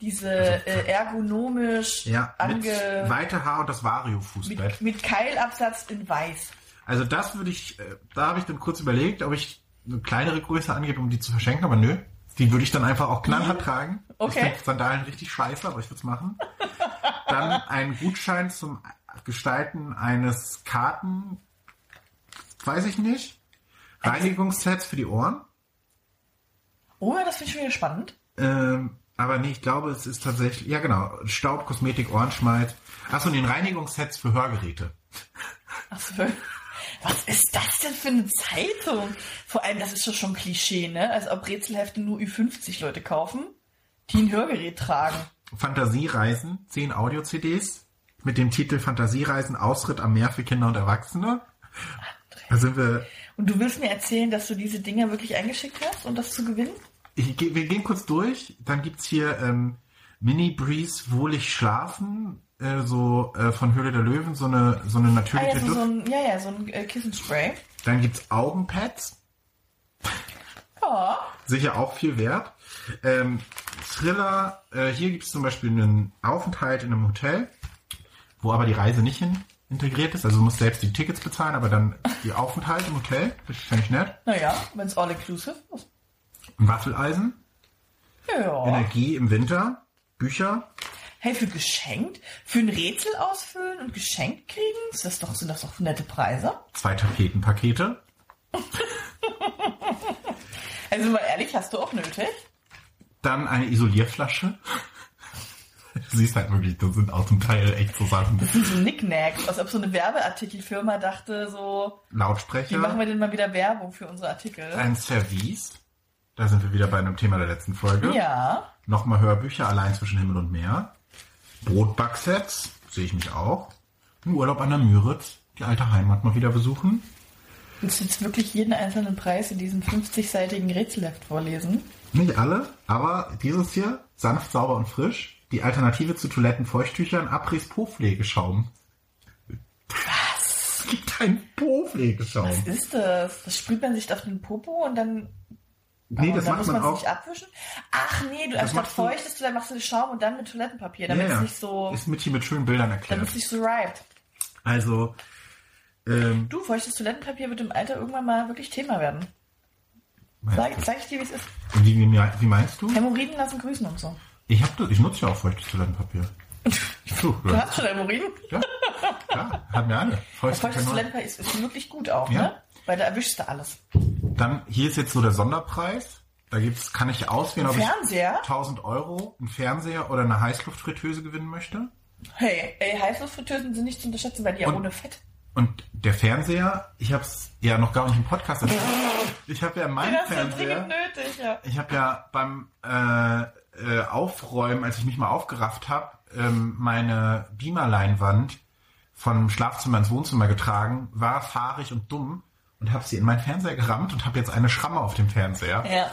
S2: diese
S1: Also,
S2: äh, ergonomisch
S1: Ja, mit
S2: ange...
S1: weite Haar und das Vario-Fußbett.
S2: Mit, mit Keilabsatz in weiß.
S1: Also das würde ich, äh, da habe ich dann kurz überlegt, ob ich eine kleinere Größe angebe, um die zu verschenken, aber nö. Die würde ich dann einfach auch knallhart tragen.
S2: Okay.
S1: Ich finde Sandalen richtig scheiße, aber ich würde es machen. dann ein Gutschein zum Gestalten eines Karten, weiß ich nicht. Reinigungssets für die Ohren.
S2: Oh, das finde ich schon wieder spannend.
S1: Ähm, aber nee, ich glaube, es ist tatsächlich, ja genau, Staub, Kosmetik, Ohrenschmalz. Achso, und den Reinigungssets für Hörgeräte.
S2: Achso, was ist das denn für eine Zeitung? Vor allem, das ist doch schon Klischee, ne? Als ob Rätselhefte nur Ü50 Leute kaufen, die ein Hörgerät tragen.
S1: Fantasiereisen, 10 Audio-CDs mit dem Titel Fantasiereisen, Ausritt am Meer für Kinder und Erwachsene. Da sind wir,
S2: Und du willst mir erzählen, dass du diese Dinger wirklich eingeschickt hast, um das zu gewinnen?
S1: ich, wir gehen kurz durch. Dann gibt's hier ähm, Mini Breeze Wohlig Schlafen, äh, so äh, von Höhle der Löwen, so eine, so eine
S2: Ah
S1: natürliche
S2: ja, so,
S1: Duft.
S2: so ein, ja, ja, so ein äh, Kissenspray.
S1: Dann gibt's Augenpads,
S2: Ja.
S1: sicher auch viel wert. Ähm, Thriller, äh, hier gibt's zum Beispiel einen Aufenthalt in einem Hotel, wo aber die Reise nicht hin integriert ist. Also du musst selbst die Tickets bezahlen, aber dann die Aufenthalt im Hotel. Das fände ich nett.
S2: Naja, wenn es all inclusive ist.
S1: Ein Waffeleisen.
S2: Ja.
S1: Energie im Winter, Bücher.
S2: Hey, für geschenkt? Für ein Rätsel ausfüllen und geschenkt kriegen? Ist das doch, sind das doch nette Preise?
S1: Zwei Tapetenpakete.
S2: Also mal ehrlich, hast du auch nötig?
S1: Dann eine Isolierflasche. Du siehst halt wirklich, das sind auch zum Teil echt so Sachen.
S2: Das sind so Knickknacks, als ob so eine Werbeartikelfirma dachte, so, wie
S1: Lautsprecher.
S2: machen wir denn mal wieder Werbung für unsere Artikel?
S1: Ein Service. Da sind wir wieder bei einem Thema der letzten Folge.
S2: Ja.
S1: Nochmal Hörbücher, allein zwischen Himmel und Meer. Brotbacksets, sehe ich mich auch. Ein Urlaub an der Müritz, die alte Heimat mal wieder besuchen.
S2: Willst du jetzt wirklich jeden einzelnen Preis in diesem 50-seitigen Rätselheft vorlesen?
S1: Nicht alle, aber dieses hier, sanft, sauber und frisch. Die Alternative zu Toilettenfeuchttüchern, Abriss Po-Pflegeschaum. Was? Es gibt einen Po-Pflegeschaum.
S2: Was ist das? Das sprüht man sich auf den Popo und dann,
S1: Nee, das macht
S2: muss
S1: man
S2: man
S1: auch.
S2: sich abwischen? Ach nee, du anstatt feuchtest du, dann machst du den Schaum und dann mit Toilettenpapier, damit
S1: Ja,
S2: es nicht so,
S1: Ist mit hier mit schönen Bildern
S2: damit
S1: erklärt.
S2: es nicht so reibt.
S1: Also, ähm,
S2: Du, feuchtes Toilettenpapier wird im Alter irgendwann mal wirklich Thema werden. Sag, sag ich dir, wie es ist.
S1: wie, wie, wie meinst du?
S2: Hämorrhoiden lassen grüßen und so.
S1: Ich, hab, ich nutze ja auch feuchtes Toilettenpapier. Du,
S2: Du hast schon Hämorrhoiden?
S1: Ja, klar, haben wir alle. Feuchtes
S2: Feuchtes
S1: Toilettenpapier.
S2: Toilettenpapier ist, ist wirklich gut auch,
S1: Ja.
S2: ne? Weil da erwischst du alles.
S1: Dann, hier ist jetzt so der Sonderpreis. Da gibt's, kann ich auswählen, ob
S2: Fernseher?
S1: ich 1000 Euro, einen Fernseher oder eine Heißluftfritteuse gewinnen möchte.
S2: Hey, ey, Heißluftfritteusen sind nicht zu unterschätzen, weil die ja
S1: Und-
S2: ohne Fett.
S1: Und der Fernseher, ich habe es ja noch gar nicht im Podcast erzählt. Ich habe ja meinen Fernseher.
S2: nötig, ja.
S1: Ich habe ja beim äh, äh, Aufräumen, als ich mich mal aufgerafft habe, ähm, meine Beamerleinwand vom Schlafzimmer ins Wohnzimmer getragen, war fahrig und dumm und habe sie in meinen Fernseher gerammt und habe jetzt eine Schramme auf dem Fernseher.
S2: Ja.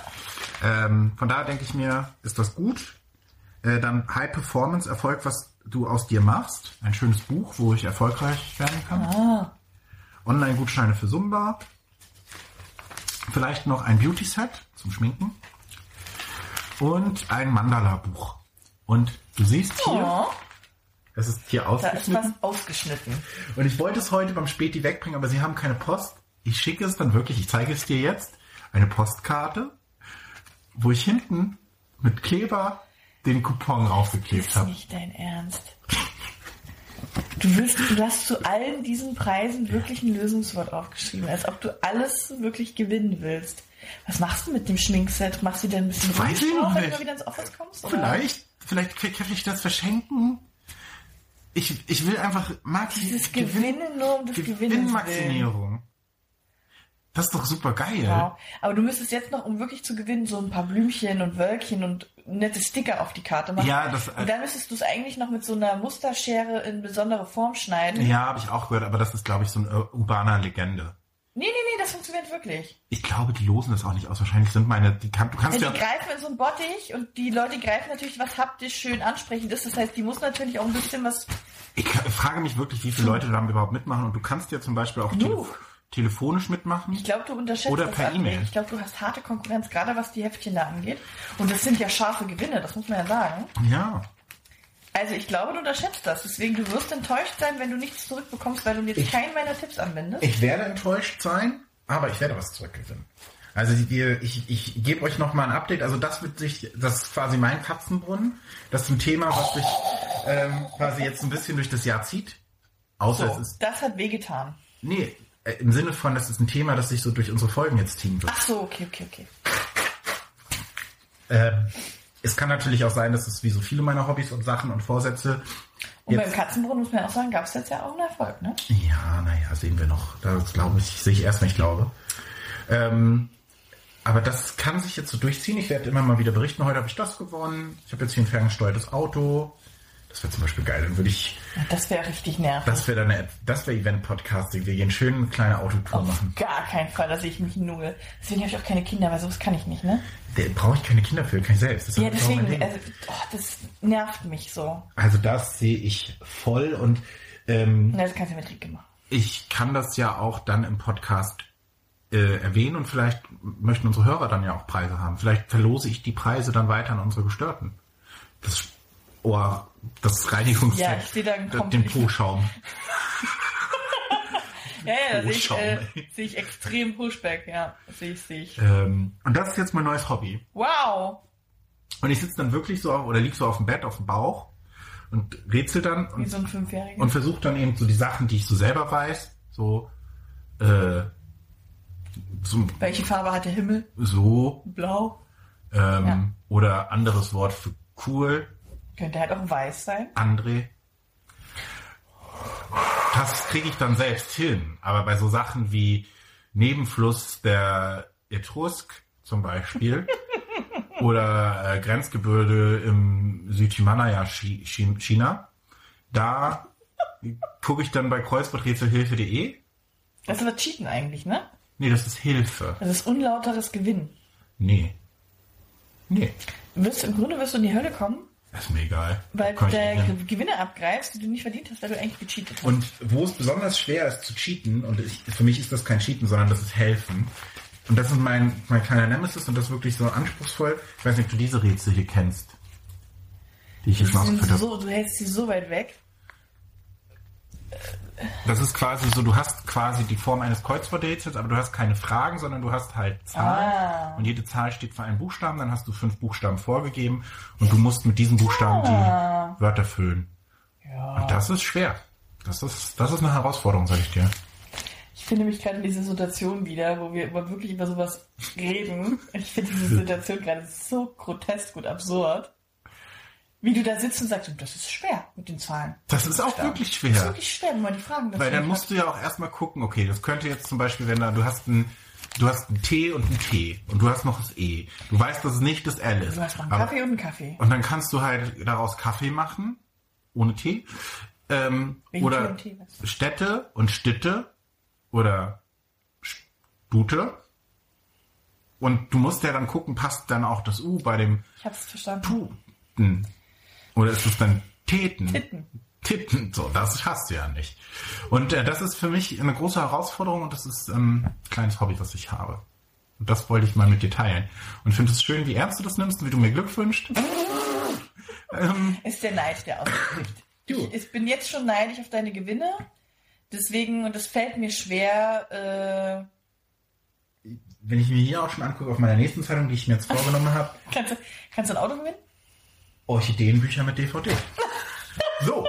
S1: Ähm, von daher denke ich mir, ist das gut. Äh, dann High Performance Erfolg, was du aus dir machst. Ein schönes Buch, wo ich erfolgreich werden kann.
S2: Ah.
S1: Online-Gutscheine für Zumba. Vielleicht noch ein Beauty-Set zum Schminken. Und ein Mandala-Buch. Und du siehst hier,
S2: Oh,
S1: es ist hier
S2: da ist
S1: ausgeschnitten.
S2: was aufgeschnitten.
S1: Und ich wollte es heute beim Späti wegbringen, aber sie haben keine Post. Ich schicke es dann wirklich, ich zeige es dir jetzt, eine Postkarte, wo ich hinten mit Kleber den Coupon raufgeklebt
S2: Ist
S1: habe.
S2: nicht dein Ernst. Du willst, du hast zu allen diesen Preisen wirklich ein Lösungswort aufgeschrieben, als ob du alles wirklich gewinnen willst. Was machst du mit dem Schminkset? Machst du dir ein bisschen
S1: Weiß ich noch
S2: wenn du wieder ins Office kommst? Oder?
S1: Vielleicht, vielleicht kann ich das verschenken. Ich, ich will einfach Maxi
S2: Dieses Gewinnen nur um des Gewinnens willen.
S1: Gewinnmaximierung. Das ist doch super geil.
S2: Wow. Aber du müsstest jetzt noch, um wirklich zu gewinnen, so ein paar Blümchen und Wölkchen und nette Sticker auf die Karte machen.
S1: Ja, das-
S2: und dann müsstest du es eigentlich noch mit so einer Musterschere in besondere Form schneiden.
S1: Ja, habe ich auch gehört, aber das ist, glaube ich, so eine urbaner Legende.
S2: Nee, nee, nee, das funktioniert wirklich.
S1: Ich glaube, die losen das auch nicht aus. Wahrscheinlich sind meine, die kann, du kannst
S2: Ja,
S1: ja,
S2: die greifen in so ein Bottich und die Leute greifen natürlich, was haptisch schön ansprechend ist. Das heißt, die muss natürlich auch ein bisschen was.
S1: ich frage mich wirklich, wie viele Leute da überhaupt mitmachen und du kannst ja zum Beispiel auch
S2: Genug.
S1: Tele telefonisch mitmachen.
S2: Ich glaube, du unterschätzt
S1: Oder
S2: das
S1: per. E-Mail.
S2: Ich glaube, du hast harte Konkurrenz, gerade was die Heftchen da angeht. Und das sind ja scharfe Gewinne, das muss man ja sagen.
S1: Ja.
S2: Also ich glaube, du unterschätzt das. Deswegen, du wirst enttäuscht sein, wenn du nichts zurückbekommst, weil du jetzt
S1: Ich-
S2: keinen meiner Tipps anwendest.
S1: Ich werde enttäuscht sein, aber ich werde was zurückgewinnen. Also die, ich, ich gebe euch noch mal ein Update. Also das wird sich, das ist quasi mein Katzenbrunnen. Das ist ein Thema, was sich ähm, quasi jetzt ein bisschen durch das Jahr zieht. Außer
S2: so,
S1: es ist,
S2: das hat wehgetan.
S1: nee, äh, im Sinne von, das ist ein Thema, das sich so durch unsere Folgen jetzt ziehen wird.
S2: Ach so, okay, okay, okay.
S1: Ähm, es kann natürlich auch sein, dass es wie so viele meiner Hobbys und Sachen und Vorsätze
S2: Und beim Katzenbrunnen muss man ja auch sagen, gab es jetzt ja auch einen Erfolg, ne?
S1: Ja, naja, sehen wir noch. Das glaube ich, sehe ich erst, wenn ich glaube. Ähm, aber das kann sich jetzt so durchziehen. Ich werde immer mal wieder berichten, heute habe ich das gewonnen. Ich habe jetzt hier ein ferngesteuertes Auto. Das wäre zum Beispiel geil. Dann würde ich,
S2: Das wäre richtig nervig.
S1: das wäre dann das wäre Event-Podcasting. Wir gehen schön eine kleine Autotour machen.
S2: Gar keinen Fall, da sehe ich mich null. Deswegen habe ich auch keine Kinder, weil sowas kann ich nicht, ne?
S1: Da brauche ich keine Kinder für, kann ich selbst. Das
S2: Ja, deswegen, also, oh, das nervt mich so.
S1: Also das sehe ich voll und ähm,
S2: Na, das kannst du mit Rieke machen.
S1: ich kann das ja auch dann im Podcast äh, erwähnen und vielleicht möchten unsere Hörer dann ja auch Preise haben. Vielleicht verlose ich die Preise dann weiter an unsere Gestörten. Das, oh, das Reinigungsset,
S2: Ja, ich sehe da einen
S1: den Po-Schaum.
S2: Ja, ja, da sehe ich, äh,
S1: ey.
S2: sehe ich extrem Pushback, ja. Sehe ich, sehe ich.
S1: Ähm, und das ist jetzt mein neues Hobby.
S2: Wow!
S1: Und ich sitze dann wirklich so auf, oder lieg so auf dem Bett, auf dem Bauch und rätsel dann
S2: Wie
S1: und,
S2: so ein Fünfjähriger.
S1: und versuche dann eben so die Sachen, die ich so selber weiß, so, äh, so,
S2: Welche Farbe hat der Himmel?
S1: so
S2: Blau.
S1: ähm,
S2: Ja.
S1: oder anderes Wort für cool,
S2: Könnte halt auch weiß sein.
S1: André. Das kriege ich dann selbst hin. Aber bei so Sachen wie Nebenfluss der Etrusk zum Beispiel oder äh, Grenzgebirge im Südhimalaya-China, da gucke ich dann bei kreuzworträtselhilfe.de.
S2: Das ist aber Cheaten eigentlich, ne?
S1: Nee, das ist Hilfe.
S2: Das ist unlauteres Gewinn.
S1: Nee. Nee,
S2: wirst, Im Grunde wirst du in die Hölle kommen,
S1: ist mir egal.
S2: weil du. Ge- Gewinne abgreifst, die du nicht verdient hast, weil du eigentlich gecheatet hast.
S1: Und wo es besonders schwer ist zu cheaten, und ich, für mich ist das kein Cheaten, sondern das ist Helfen. Und das ist mein, mein kleiner Nemesis und das ist wirklich so anspruchsvoll. Ich weiß nicht, ob du diese Rätsel hier kennst. Die ich jetzt habe.
S2: so, du hältst sie so weit weg.
S1: Das ist quasi so, du hast quasi die Form eines Kreuzworträtsels, aber du hast keine Fragen, sondern du hast halt Zahlen.
S2: Ah.
S1: Und jede Zahl steht für einen Buchstaben, dann hast du fünf Buchstaben vorgegeben und du musst mit diesen Buchstaben
S2: Ah.
S1: die Wörter füllen.
S2: Ja.
S1: Und das ist schwer. Das ist, das ist eine Herausforderung, sag ich dir.
S2: Ich finde mich gerade in dieser Situation wieder, wo wir über wirklich über sowas reden. Ich finde diese Situation gerade so grotesk und absurd. Wie du da sitzt und sagst, das ist schwer mit den Zahlen.
S1: Das ist auch wirklich
S2: Das ist
S1: schwer.
S2: wirklich schwer, wenn man die Fragen dazu
S1: Weil dann
S2: hat.
S1: musst du ja auch erstmal gucken, okay, das könnte jetzt zum Beispiel, wenn da, du hast ein, du hast ein T und ein T und du hast noch das E. Du weißt, dass es nicht das L ist.
S2: Du hast noch einen
S1: Aber-
S2: Kaffee und einen Kaffee.
S1: Und dann kannst du halt daraus Kaffee machen, ohne Tee. Ähm,
S2: Wegen
S1: oder
S2: und Tee, was?
S1: Städte und Stitte oder Stute. Und du musst ja dann gucken, passt dann auch das U bei dem
S2: Ich hab's verstanden.
S1: Tuten. Oder ist es dann Teten?
S2: Titten.
S1: Titten, so, das hast du ja nicht. Und äh, das ist für mich eine große Herausforderung und das ist ähm, ein kleines Hobby, was ich habe. Und das wollte ich mal mit dir teilen. Und finde es schön, wie ernst du das nimmst und wie du mir Glück wünschst. ähm,
S2: Ist der Neid, der.
S1: Du.
S2: Ich, ich bin jetzt schon neidisch auf deine Gewinne. Deswegen, und es fällt mir schwer, äh,
S1: wenn ich mir hier auch schon angucke auf meiner nächsten Zeitung, die ich mir jetzt vorgenommen habe,
S2: kannst, du, kannst du ein Auto gewinnen?
S1: Orchideenbücher mit DVD. So.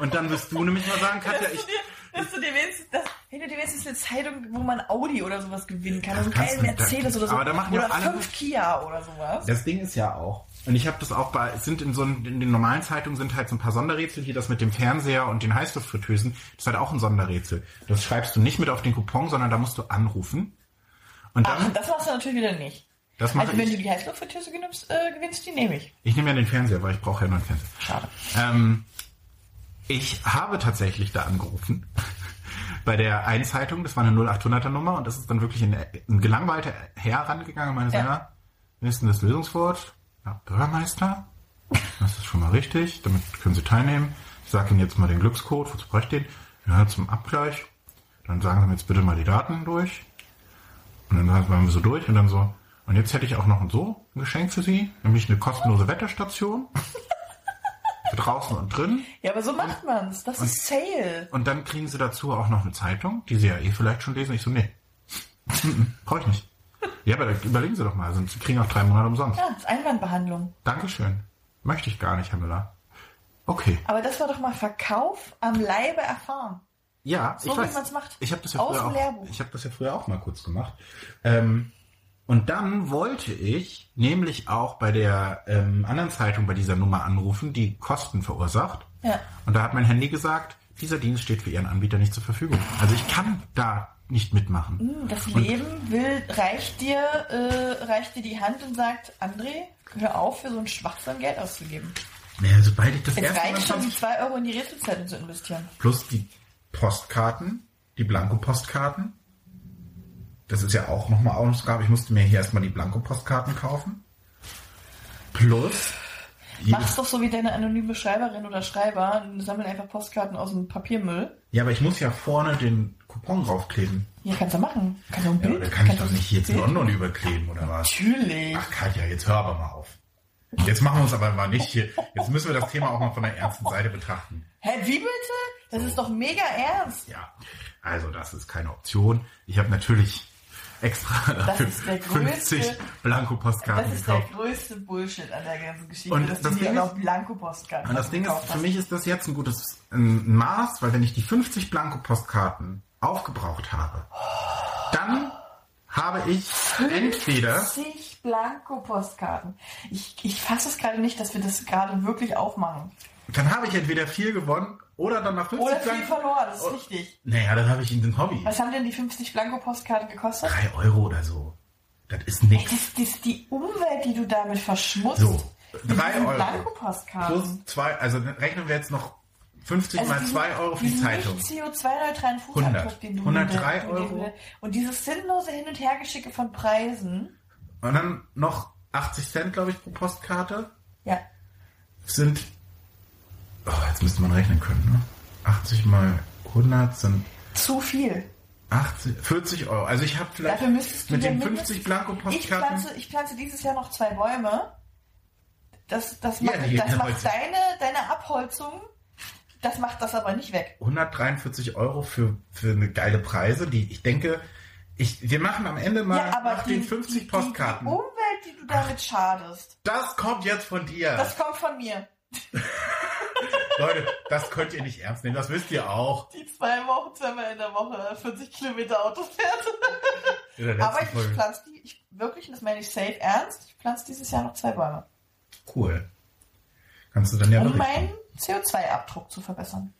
S1: Und dann wirst du nämlich mal sagen, Katja, ich,
S2: Dass du dir wenigstens, hey, dir wenigstens eine Zeitung, wo man Audi oder sowas gewinnen kann. Also
S1: da-
S2: Mercedes oder so.
S1: aber da machen
S2: oder
S1: alle-
S2: fünf Kia oder sowas.
S1: Das Ding ist ja auch, und ich habe das auch bei, es sind in so in den normalen Zeitungen sind halt so ein paar Sonderrätsel, hier das mit dem Fernseher und den Heißluftfritteusen, das ist halt auch ein Sonderrätsel. Das schreibst du nicht mit auf den Coupon, sondern da musst du anrufen. Und
S2: Ach,
S1: dann,
S2: das machst du natürlich wieder nicht.
S1: Das mache
S2: Also wenn du
S1: ich.
S2: die Heißluftfritteuse gewinnst, äh, gewinnst, die nehme ich.
S1: Ich nehme ja den Fernseher, weil ich brauche ja nur einen Fernseher.
S2: Schade.
S1: Ähm, ich habe tatsächlich da angerufen. Bei der einen Zeitung, das war eine 0800er Nummer und das ist dann wirklich ein, ein gelangweilter Herr rangegangen und meinte,
S2: Ja.
S1: ja. wie ist denn das Lösungswort? Ja, Bürgermeister? Das ist schon mal richtig, damit können Sie teilnehmen. Ich sage Ihnen jetzt mal den Glückscode, wozu bräuchte ich den? Ja, zum Abgleich. Dann sagen Sie mir jetzt bitte mal die Daten durch. Und dann waren wir so durch und dann so, und jetzt hätte ich auch noch ein so ein Geschenk für Sie, nämlich eine kostenlose Wetterstation. für draußen und drin.
S2: Ja, aber so macht man's. Das ist Sale.
S1: Und dann kriegen sie dazu auch noch eine Zeitung, die sie ja eh vielleicht schon lesen. Ich so, nee, brauche ich nicht. Ja, aber überlegen Sie doch mal. Sie kriegen auch drei Monate umsonst.
S2: Ja, das ist Einwandbehandlung.
S1: Dankeschön. Möchte ich gar nicht, Herr Müller. Okay.
S2: Aber das war doch mal Verkauf am Leibe erfahren.
S1: Ja,
S2: So
S1: ich
S2: wie
S1: weiß.
S2: man's macht.
S1: Ich habe das ja früher auch. Ich habe das ja früher auch mal kurz gemacht. Ähm, und dann wollte ich nämlich auch bei der ähm, anderen Zeitung bei dieser Nummer anrufen, die Kosten verursacht.
S2: Ja.
S1: Und da hat mein Handy gesagt, dieser Dienst steht für Ihren Anbieter nicht zur Verfügung. Also ich kann da nicht mitmachen.
S2: Hm, Das Leben will, reicht dir, äh, reicht dir die Hand und sagt, André, hör auf, für so einen Schwachsinn Geld auszugeben.
S1: Ja, sobald ich das
S2: Es
S1: erste Mal
S2: reicht schon, die
S1: schon,
S2: zwei Euro in die Rätselzeitung zu investieren.
S1: plus die Postkarten, die Blanko-Postkarten. Das ist ja auch nochmal Ausgabe. Ich musste mir hier erstmal die Blanko-Postkarten kaufen. Plus
S2: Mach's doch so wie deine anonyme Schreiberin oder Schreiber sammel einfach Postkarten aus dem Papiermüll.
S1: Ja, aber ich muss ja vorne den Coupon draufkleben.
S2: Ja, kannst du machen. Kannst du ein
S1: Ja,
S2: Bild.
S1: oder kann ich doch nicht jetzt
S2: Bild-
S1: London überkleben oder was?
S2: Natürlich.
S1: Ach Katja, jetzt hör aber mal auf. Jetzt machen wir uns aber mal nicht hier. Jetzt müssen wir das Thema auch mal von der ernsten Seite betrachten.
S2: Hä, wie bitte? Das ist doch mega ernst.
S1: Ja, also das ist keine Option. Ich habe natürlich extra dafür
S2: ist der
S1: 50
S2: größte-
S1: Blanko-Postkarten
S2: Das ist der
S1: gekauft.
S2: größte Bullshit an der ganzen Geschichte,
S1: Und
S2: dass
S1: das
S2: du dir
S1: Ding
S2: auch Blanko-Postkarten
S1: Und das Ding ist, für
S2: hast.
S1: mich ist das jetzt ein gutes ein Maß, weil wenn ich die 50 Blanko-Postkarten aufgebraucht habe, dann habe ich entweder
S2: 50 Blanko-Postkarten. Ich, ich fasse es gerade nicht, dass wir das gerade wirklich aufmachen.
S1: Dann habe ich entweder viel gewonnen oder dann nach 50
S2: Oder viel
S1: Blanko-
S2: verloren, das ist
S1: Oh.
S2: richtig.
S1: Naja, dann habe ich in den Hobby.
S2: Was haben denn die 50 Blanko-Postkarten gekostet?
S1: 3 Euro oder so. Das ist nichts.
S2: Das, das ist die Umwelt, die du damit verschmutzt.
S1: So,
S2: Mit
S1: 3
S2: diesen
S1: Euro.
S2: Blanko-Postkarten.
S1: Plus 2, also rechnen wir jetzt noch 50
S2: Also
S1: mal
S2: diesen-
S1: 2 Euro für die Zeitung.
S2: nicht CO2-neutralen
S1: 100.
S2: Fußabdruck, den du
S1: 103
S2: den du- den
S1: Euro.
S2: Und dieses sinnlose Hin- und Hergeschicke von Preisen.
S1: Und dann noch 80 Cent, glaube ich, pro Postkarte.
S2: Ja.
S1: sind. Oh, jetzt müsste man rechnen können, ne? 80 mal 100 sind
S2: Zu viel.
S1: 80, 40 Euro. Also ich habe vielleicht
S2: Dafür müsstest du
S1: mit den
S2: mindestens-
S1: 50
S2: Ich
S1: Blanko-Postkarten.
S2: pflanze, ich pflanze dieses Jahr noch zwei Bäume. Das, das
S1: Ja,
S2: macht, das macht deine, deine Abholzung, das macht das aber nicht weg.
S1: 143 Euro für, für eine geile Preise, die ich denke, ich, wir machen am Ende mal
S2: ja,
S1: nach
S2: die,
S1: den 50
S2: die,
S1: Postkarten.
S2: Die, die Umwelt, die du damit schadest,
S1: das kommt jetzt von dir.
S2: das kommt von mir.
S1: Leute, das könnt ihr nicht ernst nehmen, das wisst ihr auch.
S2: Die zwei Wochen, zweimal in der Woche 40 Kilometer Auto fährt. Aber ich
S1: Folge.
S2: pflanze die, ich, wirklich, das meine ich safe ernst, ich pflanze dieses Jahr noch zwei Bäume.
S1: Cool. Kannst du dann ja
S2: um meinen CO2-Abdruck zu verbessern.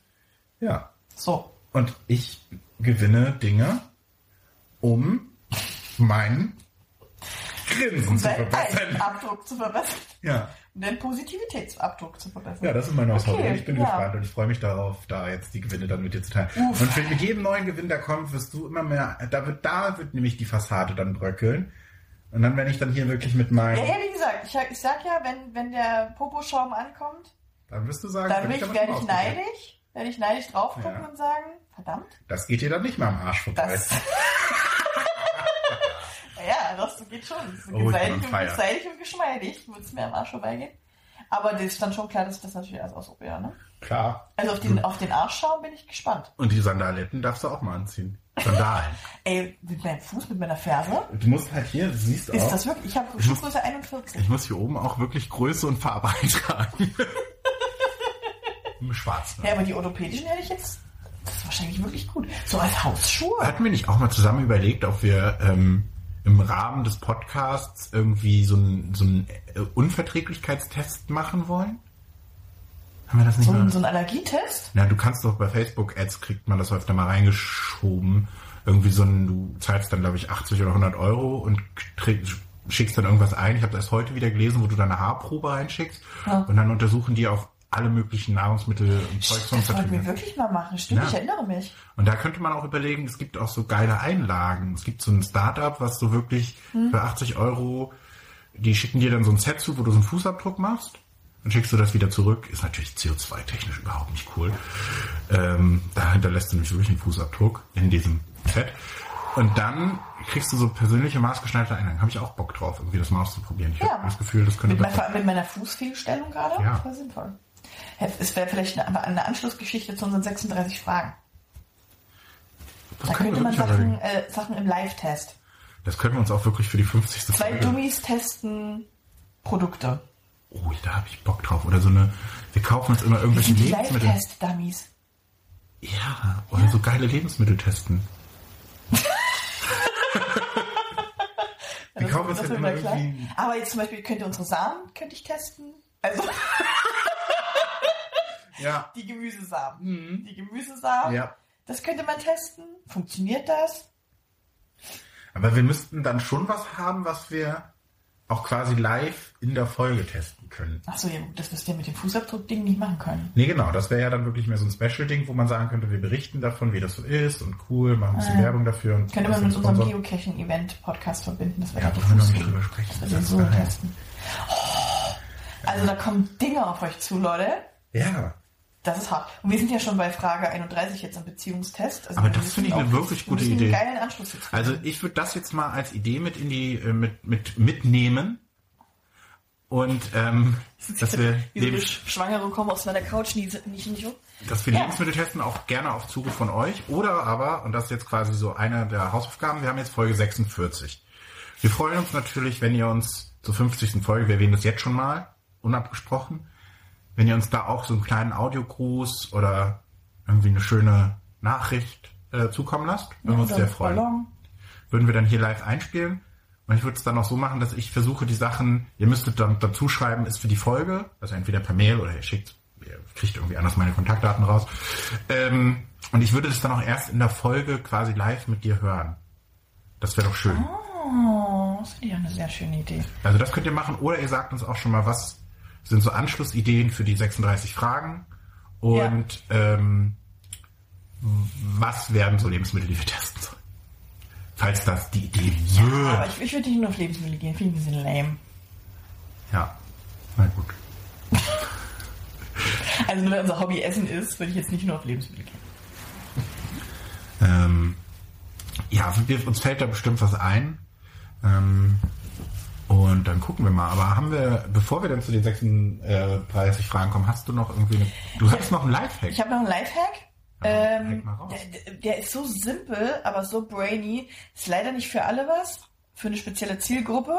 S1: Ja.
S2: So.
S1: Und ich gewinne Dinge, um meinen Grinsen zu verbessern.
S2: Abdruck zu verbessern.
S1: Ja.
S2: Und deinen Positivitätsabdruck zu verbessern.
S1: ja, das ist mein neues
S2: Okay,
S1: Hobby. Und ich bin
S2: ja.
S1: gespannt und ich freue mich darauf, da jetzt die Gewinne dann mit dir zu teilen.
S2: Uff.
S1: Und für, mit jedem neuen Gewinn, der kommt, wirst du immer mehr, da wird, da wird nämlich die Fassade dann bröckeln. Und dann, wenn ich dann hier wirklich mit meinem,
S2: Ja, wie gesagt, ich, ich sag ja, wenn, wenn der Poposchaum ankommt,
S1: dann wirst du sagen,
S2: dann
S1: bin
S2: ich, werde ich neidisch, werde ich neidisch drauf gucken
S1: Ja.
S2: und sagen, verdammt,
S1: Das geht dir dann nicht mehr am Arsch vorbei.
S2: das... ja, das geht schon. Ist
S1: Oh, on
S2: und, und geschmeidig, würde es mir am Arsch vorbeigehen. Aber das ist dann schon klar, dass ich das natürlich alles ausprobiere, ne?
S1: Klar.
S2: Also auf den, auf den Arschschaum bin ich gespannt.
S1: Und die Sandaletten darfst du auch mal anziehen. Sandalen.
S2: Ey, mit meinem Fuß, mit meiner Ferse,
S1: du musst halt hier, du siehst
S2: ist
S1: auch.
S2: das wirklich, ich habe Schuhgröße 41.
S1: Ich muss hier oben auch wirklich Größe und Farbe eintragen. Schwarz. Ne?
S2: Ja, aber die orthopädischen hätte ich jetzt, das ist wahrscheinlich wirklich gut. So als Hausschuhe.
S1: Hatten wir nicht auch mal zusammen überlegt, ob wir ähm, im Rahmen des Podcasts irgendwie so einen so einen, äh, Unverträglichkeitstest machen wollen? Haben wir das nicht
S2: So
S1: mal?
S2: so ein Allergietest?
S1: Na, du kannst doch bei Facebook-Ads kriegt man das öfter mal reingeschoben. Irgendwie so ein, du zahlst dann, glaube ich, 80 oder 100 Euro und schickst dann irgendwas ein. Ich habe das heute wieder gelesen, wo du deine Haarprobe reinschickst.
S2: Ja.
S1: Und dann untersuchen die auch alle möglichen Nahrungsmittel und Zeugs vom
S2: Das wollten wir wirklich mal machen. Stimmt,
S1: Ja.
S2: ich erinnere mich.
S1: Und da könnte man auch überlegen, es gibt auch so geile Einlagen. Es gibt so ein Startup, was so wirklich
S2: Hm.
S1: für 80 Euro, die schicken dir dann so ein Set zu, wo du so einen Fußabdruck machst. Dann schickst du das wieder zurück. Ist natürlich CO2-technisch überhaupt nicht cool. Ähm, da hinterlässt du nämlich wirklich einen Fußabdruck in diesem Set. Und dann kriegst du so persönliche maßgeschneiderte Einlagen. Habe ich auch Bock drauf, irgendwie das mal auszuprobieren. Ich
S2: Ja.
S1: habe das Gefühl, das könnte
S2: Mit, mein, mit meiner Fußfehlstellung gerade?
S1: Ja.
S2: Das wäre sinnvoll. Es wäre vielleicht eine, eine Anschlussgeschichte zu unseren 36 Fragen.
S1: Das
S2: Da könnte man Sachen, äh, Sachen im Live-Test.
S1: Das können wir uns auch wirklich für die 50.
S2: Zwei
S1: Folge
S2: Dummies testen Produkte.
S1: Oh, da habe ich Bock drauf. Oder so eine, wir kaufen uns immer irgendwelche Lebensmittel.
S2: Live-Test-Dummies?
S1: Ja, oder so geile Lebensmittel testen. Wir kaufen uns halt immer irgendwie-
S2: Aber jetzt zum Beispiel könnt ihr unsere Samen, könnte ich testen. Also
S1: Ja.
S2: die Gemüsesamen.
S1: Mhm.
S2: Die Gemüsesamen,
S1: Ja.
S2: das könnte man testen. Funktioniert das?
S1: Aber wir müssten dann schon was haben, was wir auch quasi live in der Folge testen können.
S2: Achso, ja, gut, das wirst du ja mit dem Fußabdruck-Ding nicht machen können.
S1: Nee, genau. Das wäre ja dann wirklich mehr so ein Special-Ding, wo man sagen könnte, wir berichten davon, wie das so ist und cool, machen ein bisschen
S2: Ah.
S1: Werbung dafür. Und
S2: Könnte man mit unserem. Geocaching-Event-Podcast verbinden. Das wäre
S1: Ja, wollen wir noch nicht drüber sprechen.
S2: Das wir so testen. Oh, also da kommen Dinge auf euch zu, Leute.
S1: Ja.
S2: Das ist hart. Und wir sind ja schon bei Frage 31 jetzt am Beziehungstest. Also
S1: Aber das finde ich eine wirklich
S2: wir
S1: gute Idee.
S2: einen geilen Anschluss jetzt finden.
S1: Also ich würde das jetzt mal als Idee mit in die äh, mit, mit mitnehmen Und ähm, dass wir, Lebens
S2: Schwangere kommen aus meiner Couch, nie, nicht, nicht so.
S1: dass wir
S2: Ja.
S1: Lebensmittel testen, auch gerne auf Zuge von euch. Oder aber, und das ist jetzt quasi so eine der Hausaufgaben, wir haben jetzt Folge 46. Wir freuen uns natürlich, wenn ihr uns zur 50. Folge, wir erwähnen das jetzt schon mal, unabgesprochen, wenn ihr uns da auch so einen kleinen Audiogruß oder irgendwie eine schöne Nachricht äh, zukommen lasst. Würden wir uns sehr freuen.
S2: Ballon.
S1: Würden wir dann hier live einspielen. Und ich würde es dann auch so machen, dass ich versuche, die Sachen, ihr müsstet dann dazu schreiben, ist für die Folge, also entweder per Mail oder ihr schickt, ihr kriegt irgendwie anders meine Kontaktdaten raus. Ähm, und ich würde das dann auch erst in der Folge quasi live mit dir hören. Das wäre doch schön.
S2: Oh, das finde ich auch eine sehr schöne Idee.
S1: Also das könnt ihr machen. Oder ihr sagt uns auch schon mal, was sind so Anschlussideen für die 36 Fragen und ähm, was werden so Lebensmittel, die wir testen sollen. Falls das die Idee wird.
S2: Aber ich, ich würde nicht nur auf Lebensmittel gehen, finde ich ein bisschen lame.
S1: Ja, na gut.
S2: Also nur weil unser Hobby Essen ist, würde ich jetzt nicht nur auf Lebensmittel gehen.
S1: Ähm, ja, uns fällt da bestimmt was ein. Ähm, dann gucken wir mal. Aber haben wir, bevor wir dann zu den 36 Fragen kommen, hast du noch irgendwie eine, du hast noch einen Lifehack.
S2: Ich habe noch einen Lifehack. Ähm, der, der ist so simpel, aber so brainy. Ist leider nicht für alle was, für eine spezielle Zielgruppe.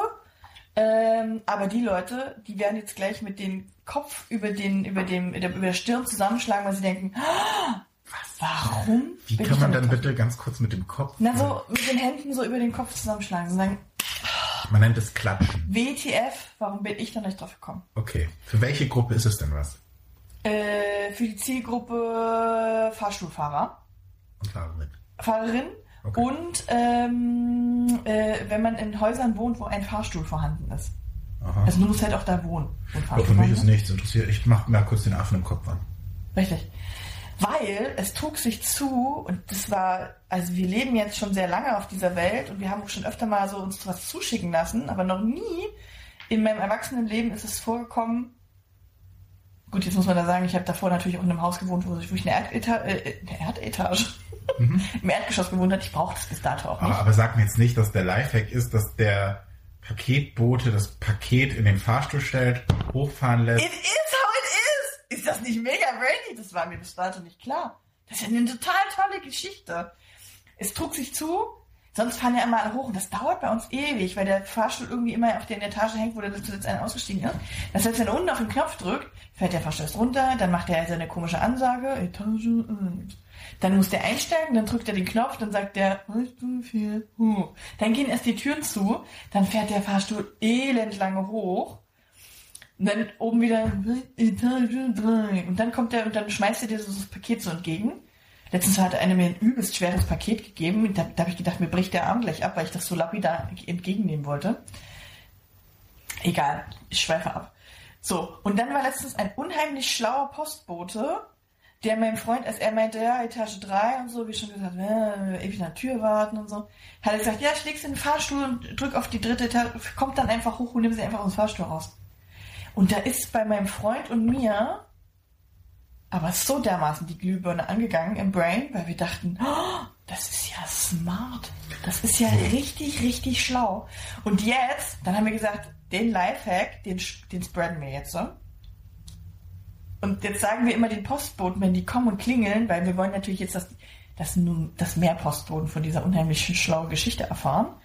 S2: Ähm, aber die Leute, die werden jetzt gleich mit dem Kopf über den, über dem, über der Stirn zusammenschlagen, weil sie denken, "Ah, warum?
S1: Wie kann man
S2: da
S1: dann bitte ganz kurz mit dem Kopf?
S2: Na, so mit den Händen so über den Kopf zusammenschlagen und sagen,
S1: man nennt es Klatschen.
S2: WTF, warum bin ich da nicht drauf gekommen?
S1: Okay. Für welche Gruppe ist es denn was?
S2: Äh, für die Zielgruppe Fahrstuhlfahrer.
S1: Und Fahrerin.
S2: Fahrerin.
S1: Okay.
S2: Und ähm, äh, wenn man in Häusern wohnt, wo ein Fahrstuhl vorhanden ist.
S1: Aha.
S2: Also du musst halt auch da wohnen. Fahrstuhl
S1: für mich ist nichts interessiert. Ich mach mal kurz den Affen im Kopf an.
S2: Richtig. Weil es trug sich zu, und das war, also wir leben jetzt schon sehr lange auf dieser Welt und wir haben auch schon öfter mal so uns was zuschicken lassen, aber noch nie in meinem Erwachsenenleben ist es vorgekommen, gut, jetzt muss man da sagen, ich habe davor natürlich auch in einem Haus gewohnt, wo ich, eine, Erdeta äh, eine Erdetage im Erdgeschoss gewohnt habe. Ich brauche das bis dato auch nicht.
S1: Aber, aber sag mir jetzt nicht, dass der Lifehack ist, dass der Paketbote das Paket in den Fahrstuhl stellt, hochfahren lässt.
S2: It is! Ist das nicht mega brainy? Das war mir bis dato nicht klar. Das ist ja eine total tolle Geschichte. Es trug sich zu, sonst fahren ja immer alle hoch und das dauert bei uns ewig, weil der Fahrstuhl irgendwie immer auf der Etage hängt, wo der zuletzt einer ausgestiegen ist. Das heißt, wenn er unten auf den Knopf drückt, fährt der Fahrstuhl runter, dann macht er seine komische Ansage, Etage 1. Dann muss der einsteigen, dann drückt er den Knopf, dann sagt der, Stufe 4 hoch. Dann gehen erst die Türen zu, dann fährt der Fahrstuhl elend lange hoch. Und dann oben wieder Etage 3. Und dann kommt er und dann schmeißt er dir so das Paket so entgegen. Letztens hat einer mir ein übelst schweres Paket gegeben. Da, da habe ich gedacht, mir bricht der Arm gleich ab, weil ich das so lapidar entgegennehmen wollte. Egal, ich schweife ab. So, und dann war letztens ein unheimlich schlauer Postbote, der meinem Freund, als er meinte, ja, Etage 3 und so, wie schon gesagt, äh, ewig an der Tür warten und so, hat er gesagt, ja, ich leg's in den Fahrstuhl und drück auf die dritte Etage, kommt dann einfach hoch und nimm sie einfach aus dem Fahrstuhl raus. Und da ist bei meinem Freund und mir aber so dermaßen die Glühbirne angegangen im Brain, weil wir dachten, oh, das ist ja smart. Das ist ja richtig, richtig schlau. Und jetzt, dann haben wir gesagt, den Lifehack, den, den spreaden wir jetzt so. Und jetzt sagen wir immer den Postboten, wenn die kommen und klingeln, weil wir wollen natürlich jetzt, dass, dass nun das mehr Postboten von dieser unheimlich schlauen Geschichte erfahren.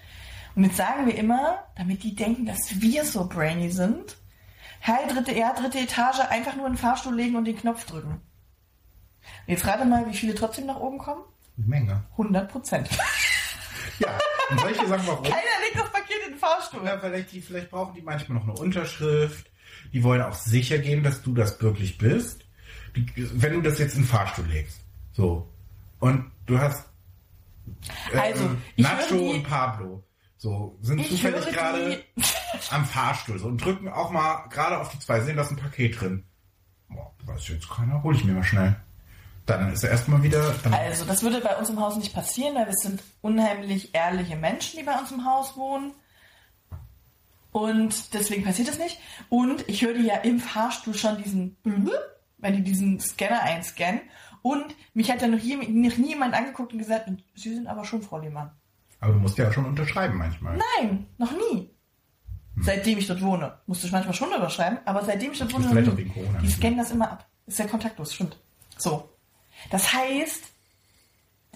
S2: Und jetzt sagen wir immer, damit die denken, dass wir so brainy sind, Hi, dritte, ja, dritte Etage, einfach nur in den Fahrstuhl legen und den Knopf drücken. Jetzt rate mal, wie viele trotzdem nach oben kommen?
S1: Eine Menge.
S2: 100 Prozent.
S1: Ja, und dir sagen, warum?
S2: Keiner legt das Paket in den Fahrstuhl.
S1: Ja, vielleicht, die, vielleicht brauchen die manchmal noch eine Unterschrift. Die wollen auch sicher gehen, dass du das wirklich bist. Die, wenn du das jetzt in den Fahrstuhl legst. So. Und du hast ähm,
S2: Also, ich
S1: Nacho und Pablo. So, sind
S2: Ich
S1: zufällig gerade am Fahrstuhl so, und drücken auch mal gerade auf die zwei, sehen, da ist ein Paket drin. Boah, weiß jetzt keiner, hol ich mir mal schnell. Dann ist er erstmal wieder.
S2: Also, das würde bei uns im Haus nicht passieren, weil wir sind unheimlich ehrliche Menschen, die bei uns im Haus wohnen. Und deswegen passiert das nicht. Und ich höre ja im Fahrstuhl schon diesen, wenn die diesen Scanner einscannen. Und mich hat ja noch, je, noch nie jemand angeguckt und gesagt, Sie sind aber schon Frau Lehmann.
S1: Aber du musst ja schon unterschreiben manchmal.
S2: Nein, noch nie. Seitdem ich dort wohne. Musste ich manchmal schon überschreiben, aber seitdem ich dort wohne,
S1: vielleicht auch wegen Corona
S2: die
S1: nicht
S2: scannen das immer ab. Ist ja kontaktlos, stimmt. So. Das heißt,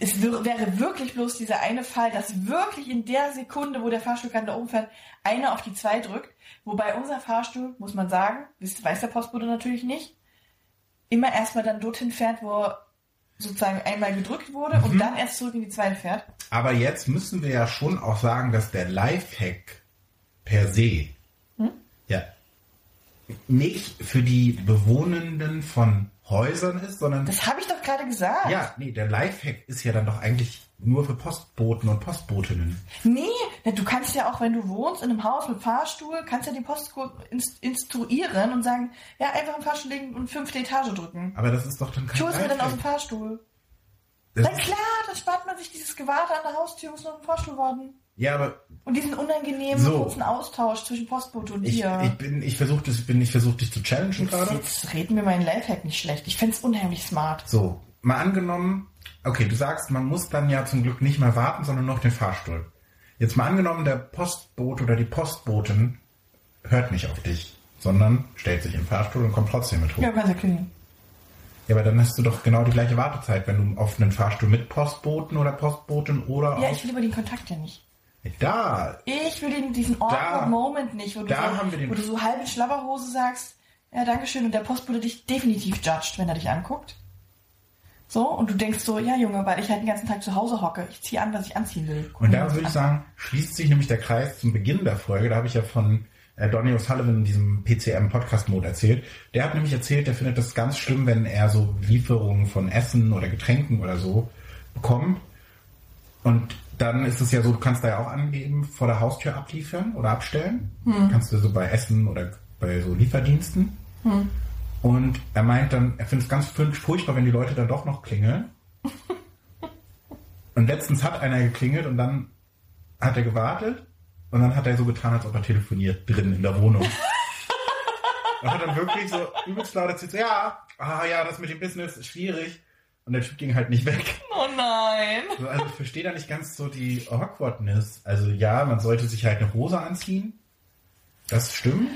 S2: es wär- wäre wirklich bloß dieser eine Fall, dass wirklich in der Sekunde, wo der Fahrstuhl gerade da oben fährt, einer auf die zwei drückt. Wobei unser Fahrstuhl, muss man sagen, weiß der Postbote natürlich nicht, immer erstmal dann dorthin fährt, wo sozusagen einmal gedrückt wurde
S1: Mhm.
S2: und dann erst zurück in die zweite fährt.
S1: Aber jetzt müssen wir ja schon auch sagen, dass der Lifehack per se
S2: Hm?
S1: ja nicht für die Bewohnenden von Häusern ist, sondern
S2: Das habe ich doch gerade gesagt.
S1: ja, nee, der Lifehack ist ja dann doch eigentlich nur für Postboten und Postbotinnen.
S2: Nee, du kannst ja auch, wenn du wohnst in einem Haus mit Fahrstuhl, kannst ja Postboten inst instruieren und sagen, ja, einfach im Fahrstuhl legen und fünfte Etage drücken.
S1: Aber das ist doch dann kein
S2: hol's mir dann aus dem. Fahrstuhl.
S1: Das
S2: Na klar, dann spart man sich dieses Gewarte an der Haustür, muss noch im Fahrstuhl warten.
S1: Ja, aber
S2: Und diesen unangenehmen
S1: So.
S2: kurzen Austausch zwischen Postbote und
S1: ich,
S2: dir.
S1: ich bin, ich versuche ich bin, ich versuche dich zu challengen gerade.
S2: Jetzt reden wir meinen Lifehack nicht schlecht. Ich find's unheimlich smart.
S1: So, mal angenommen, okay, du sagst, man muss dann ja zum Glück nicht mehr warten, sondern noch den Fahrstuhl. Jetzt mal angenommen, der Postbote oder die Postbotin hört nicht auf dich, sondern stellt sich den Fahrstuhl und kommt trotzdem mit hoch.
S2: Ja, kannst ja klingeln.
S1: Ja, aber dann hast du doch genau die gleiche Wartezeit, wenn du auf einen Fahrstuhl mit Postboten oder Postbotin oder
S2: Ja, ich will aber den Kontakt ja nicht.
S1: Da,
S2: Ich will den, diesen awkward Moment nicht, wo du,
S1: da
S2: so,
S1: haben wir den-
S2: wo du so halb in Schlabberhose sagst, ja, dankeschön, und der Postbote dich definitiv judgt, wenn er dich anguckt. So, und du denkst so, ja, Junge, weil ich halt den ganzen Tag zu Hause hocke, ich ziehe an, was ich anziehen will.
S1: Und da würde ich sagen, schließt sich nämlich der Kreis zum Beginn der Folge. Da habe ich ja von äh, Donny O'Sullivan in diesem PCM-Podcast-Mode erzählt. Der hat nämlich erzählt, der findet das ganz schlimm, wenn er so Lieferungen von Essen oder Getränken oder so bekommt. Und dann ist es ja so, du kannst da ja auch angeben, vor der Haustür abliefern oder abstellen. Kannst du so bei Essen oder bei so Lieferdiensten. Und er meint dann, er findet es ganz furchtbar, wenn die Leute dann doch noch klingeln. Und letztens hat einer geklingelt und dann hat er gewartet und dann hat er so getan, als ob er telefoniert drin in der Wohnung. und hat dann wirklich so übelst laut erzählt, so, ja, ah ja, das mit dem Business ist schwierig. Und der Typ ging halt nicht weg.
S2: Oh nein.
S1: So, also ich verstehe da nicht ganz so die Awkwardness. Also ja, man sollte sich halt eine Hose anziehen. Das stimmt.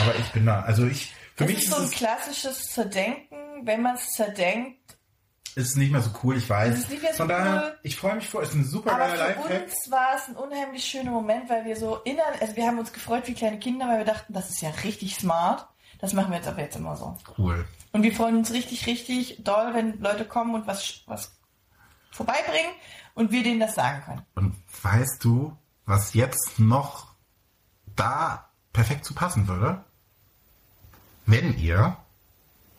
S1: Aber ich bin da, also ich, für
S2: Das
S1: mich
S2: ist
S1: ist
S2: so ein
S1: es
S2: klassisches Zerdenken. Wenn man es zerdenkt,
S1: ist nicht mehr so cool, ich weiß.
S2: Es ist nicht mehr so
S1: Von daher,
S2: cool.
S1: ich freue mich vor, es ist ein super
S2: aber
S1: geiler
S2: für
S1: Lifehack.
S2: uns war es ein unheimlich schöner Moment, weil wir so innerlich, also wir haben uns gefreut wie kleine Kinder, weil wir dachten, das ist ja richtig smart. Das machen wir jetzt aber jetzt immer so.
S1: Cool.
S2: Und wir freuen uns richtig, richtig doll, wenn Leute kommen und was, was vorbeibringen und wir denen das sagen können.
S1: Und weißt du, was jetzt noch da perfekt zu passen würde? Wenn ihr,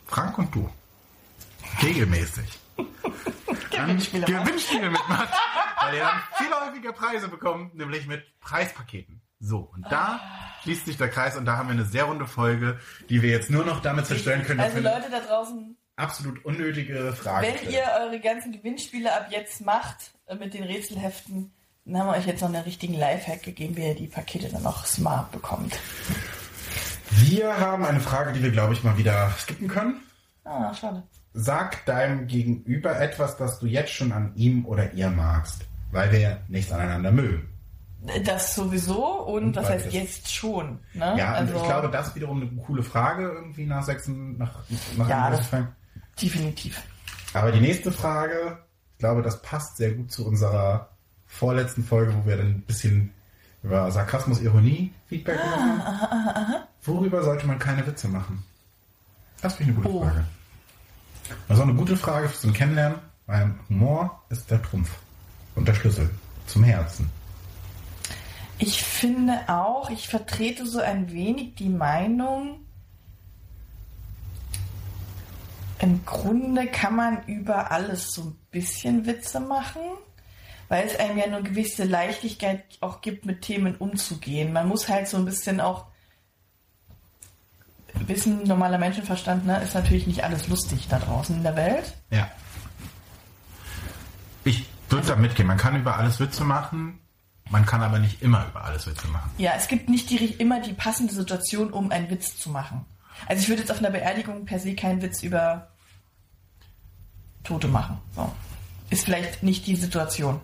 S1: Frank und du, regelmäßig.
S2: Gewinnspiele
S1: mitmacht, weil ihr dann viel häufiger Preise bekommt, nämlich mit Preispaketen. So, und da schließt sich der Kreis und da haben wir eine sehr runde Folge, die wir jetzt nur noch damit zerstören können, dass
S2: Also Leute da draußen,
S1: absolut unnötige Frage
S2: wenn
S1: stellen.
S2: ihr eure ganzen Gewinnspiele ab jetzt macht äh, mit den Rätselheften, dann haben wir euch jetzt noch einen richtigen Lifehack gegeben, wie ihr die Pakete dann auch smart bekommt.
S1: Wir haben eine Frage, die wir, glaube ich, mal wieder skippen können.
S2: Ah, schade.
S1: Sag deinem Gegenüber etwas, das du jetzt schon an ihm oder ihr magst, weil wir nichts aneinander mögen.
S2: Das sowieso und,
S1: Und beides.
S2: heißt jetzt schon. Ne?
S1: Ja,
S2: also,
S1: und ich glaube, das ist wiederum eine coole Frage irgendwie nach sechs, nach, nach
S2: Ja, das- definitiv.
S1: Aber die nächste Frage, ich glaube, das passt sehr gut zu unserer vorletzten Folge, wo wir dann ein bisschen über Sarkasmus, Ironie Feedback gemacht haben. Worüber sollte man keine Witze machen? Das finde ich eine gute
S2: Oh.
S1: Frage. Das ist auch eine gute Frage zum Kennenlernen, weil Humor ist der Trumpf und der Schlüssel zum Herzen.
S2: Ich finde auch, ich vertrete so ein wenig die Meinung, im Grunde kann man über alles so ein bisschen Witze machen, weil es einem ja eine gewisse Leichtigkeit auch gibt, mit Themen umzugehen. Man muss halt so ein bisschen auch wissen, normaler Menschenverstand, ne, ist natürlich nicht alles lustig da draußen in der Welt.
S1: Ja. Ich würde da mitgehen. Man kann über alles Witze machen, man kann aber nicht immer über alles Witze machen.
S2: Ja, es gibt nicht die, immer die passende Situation, um einen Witz zu machen. Also ich würde jetzt auf einer Beerdigung per se keinen Witz über Tote machen. So. Ist vielleicht nicht die Situation.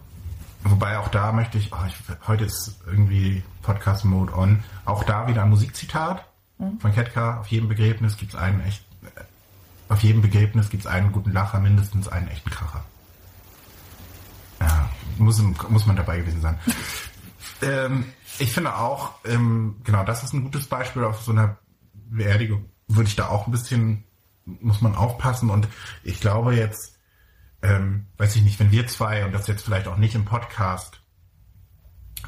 S1: wobei auch da möchte ich, oh, ich heute ist irgendwie Podcast-Mode on, auch da wieder ein Musikzitat
S2: Mhm.
S1: von Ketka. Auf jedem Begräbnis gibt es einen echt, auf jedem Begräbnis gibt es einen guten Lacher, mindestens einen echten Kracher. Muss, muss man dabei gewesen sein. ähm, ich finde auch, ähm, genau, das ist ein gutes Beispiel auf so einer Beerdigung. Würde ich da auch ein bisschen, muss man aufpassen und ich glaube jetzt, ähm, weiß ich nicht, wenn wir zwei und das jetzt vielleicht auch nicht im Podcast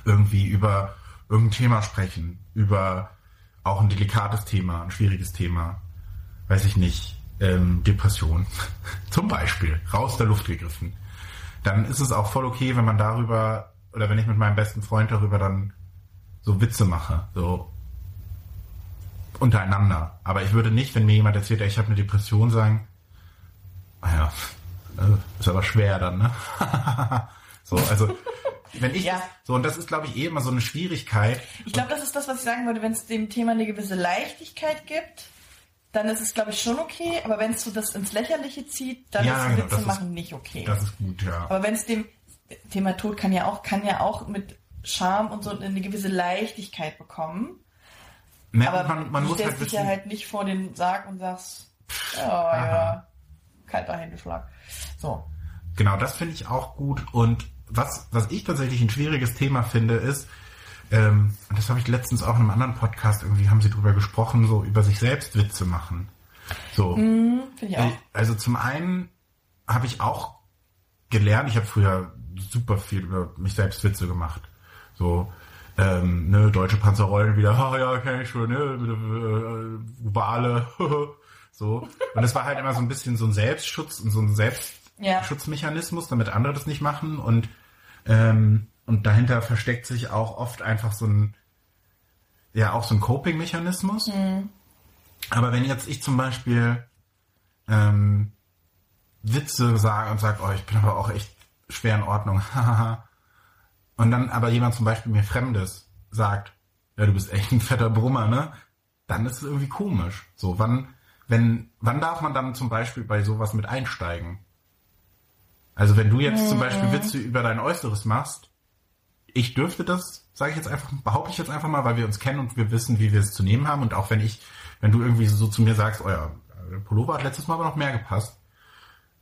S1: irgendwie über irgendein Thema sprechen, über auch ein delikates Thema, ein schwieriges Thema, weiß ich nicht, ähm, Depression zum Beispiel, raus der Luft gegriffen, dann ist es auch voll okay, wenn man darüber oder wenn ich mit meinem besten Freund darüber dann so Witze mache, so untereinander. Aber ich würde nicht, wenn mir jemand erzählt, ich habe eine Depression, sagen, naja, ist aber schwer dann, ne? so, also wenn ich
S2: Ja.
S1: so und das ist, glaube ich, eh immer so eine Schwierigkeit.
S2: Ich glaube, das ist das, was ich sagen würde, wenn es dem Thema eine gewisse Leichtigkeit gibt, dann ist es, glaube ich, schon okay. Aber wenn es so das ins Lächerliche zieht, dann
S1: Ja,
S2: ist
S1: genau,
S2: Witze
S1: das ist-
S2: machen nicht okay.
S1: Das ist gut, ja.
S2: Aber wenn es dem Thema Tod kann ja auch, kann ja auch mit Charme und so eine gewisse Leichtigkeit bekommen.
S1: Ne,
S2: Aber
S1: man, man
S2: du
S1: muss halt
S2: dich ja halt nicht vor den Sarg und sagst, ja, ja, kalter Händeschlag. So.
S1: Genau, das finde ich auch gut. Und was, was ich tatsächlich ein schwieriges Thema finde, ist, ähm, und das habe ich letztens auch in einem anderen Podcast, irgendwie haben sie drüber gesprochen, so über sich selbst Witze machen. So.
S2: Finde ich auch.
S1: Also zum einen habe ich auch gelernt, ich habe früher super viel über mich selbst Witze gemacht. So, ähm, ne, deutsche Panzerrollen wieder, ah ja, kenn ich schon, ne, mit, äh, Wale, so. Und es war halt immer so ein bisschen so ein Selbstschutz und so ein Selbstschutzmechanismus, damit andere das nicht machen und ähm, und dahinter versteckt sich auch oft einfach so ein ja auch so ein Coping-Mechanismus. Aber wenn jetzt ich zum Beispiel ähm, Witze sage und sage, oh, ich bin aber auch echt schwer in Ordnung, und dann aber jemand zum Beispiel mir Fremdes sagt, ja, du bist echt ein fetter Brummer, ne? Dann ist es irgendwie komisch. So, wann, wenn, wann darf man dann zum Beispiel bei sowas mit einsteigen? Also wenn du jetzt zum Beispiel Witze über dein Äußeres machst, ich dürfte das, sage ich jetzt einfach, behaupte ich jetzt einfach mal, weil wir uns kennen und wir wissen, wie wir es zu nehmen haben. Und auch wenn ich, wenn du irgendwie so zu mir sagst, der Pullover hat letztes Mal aber noch mehr gepasst.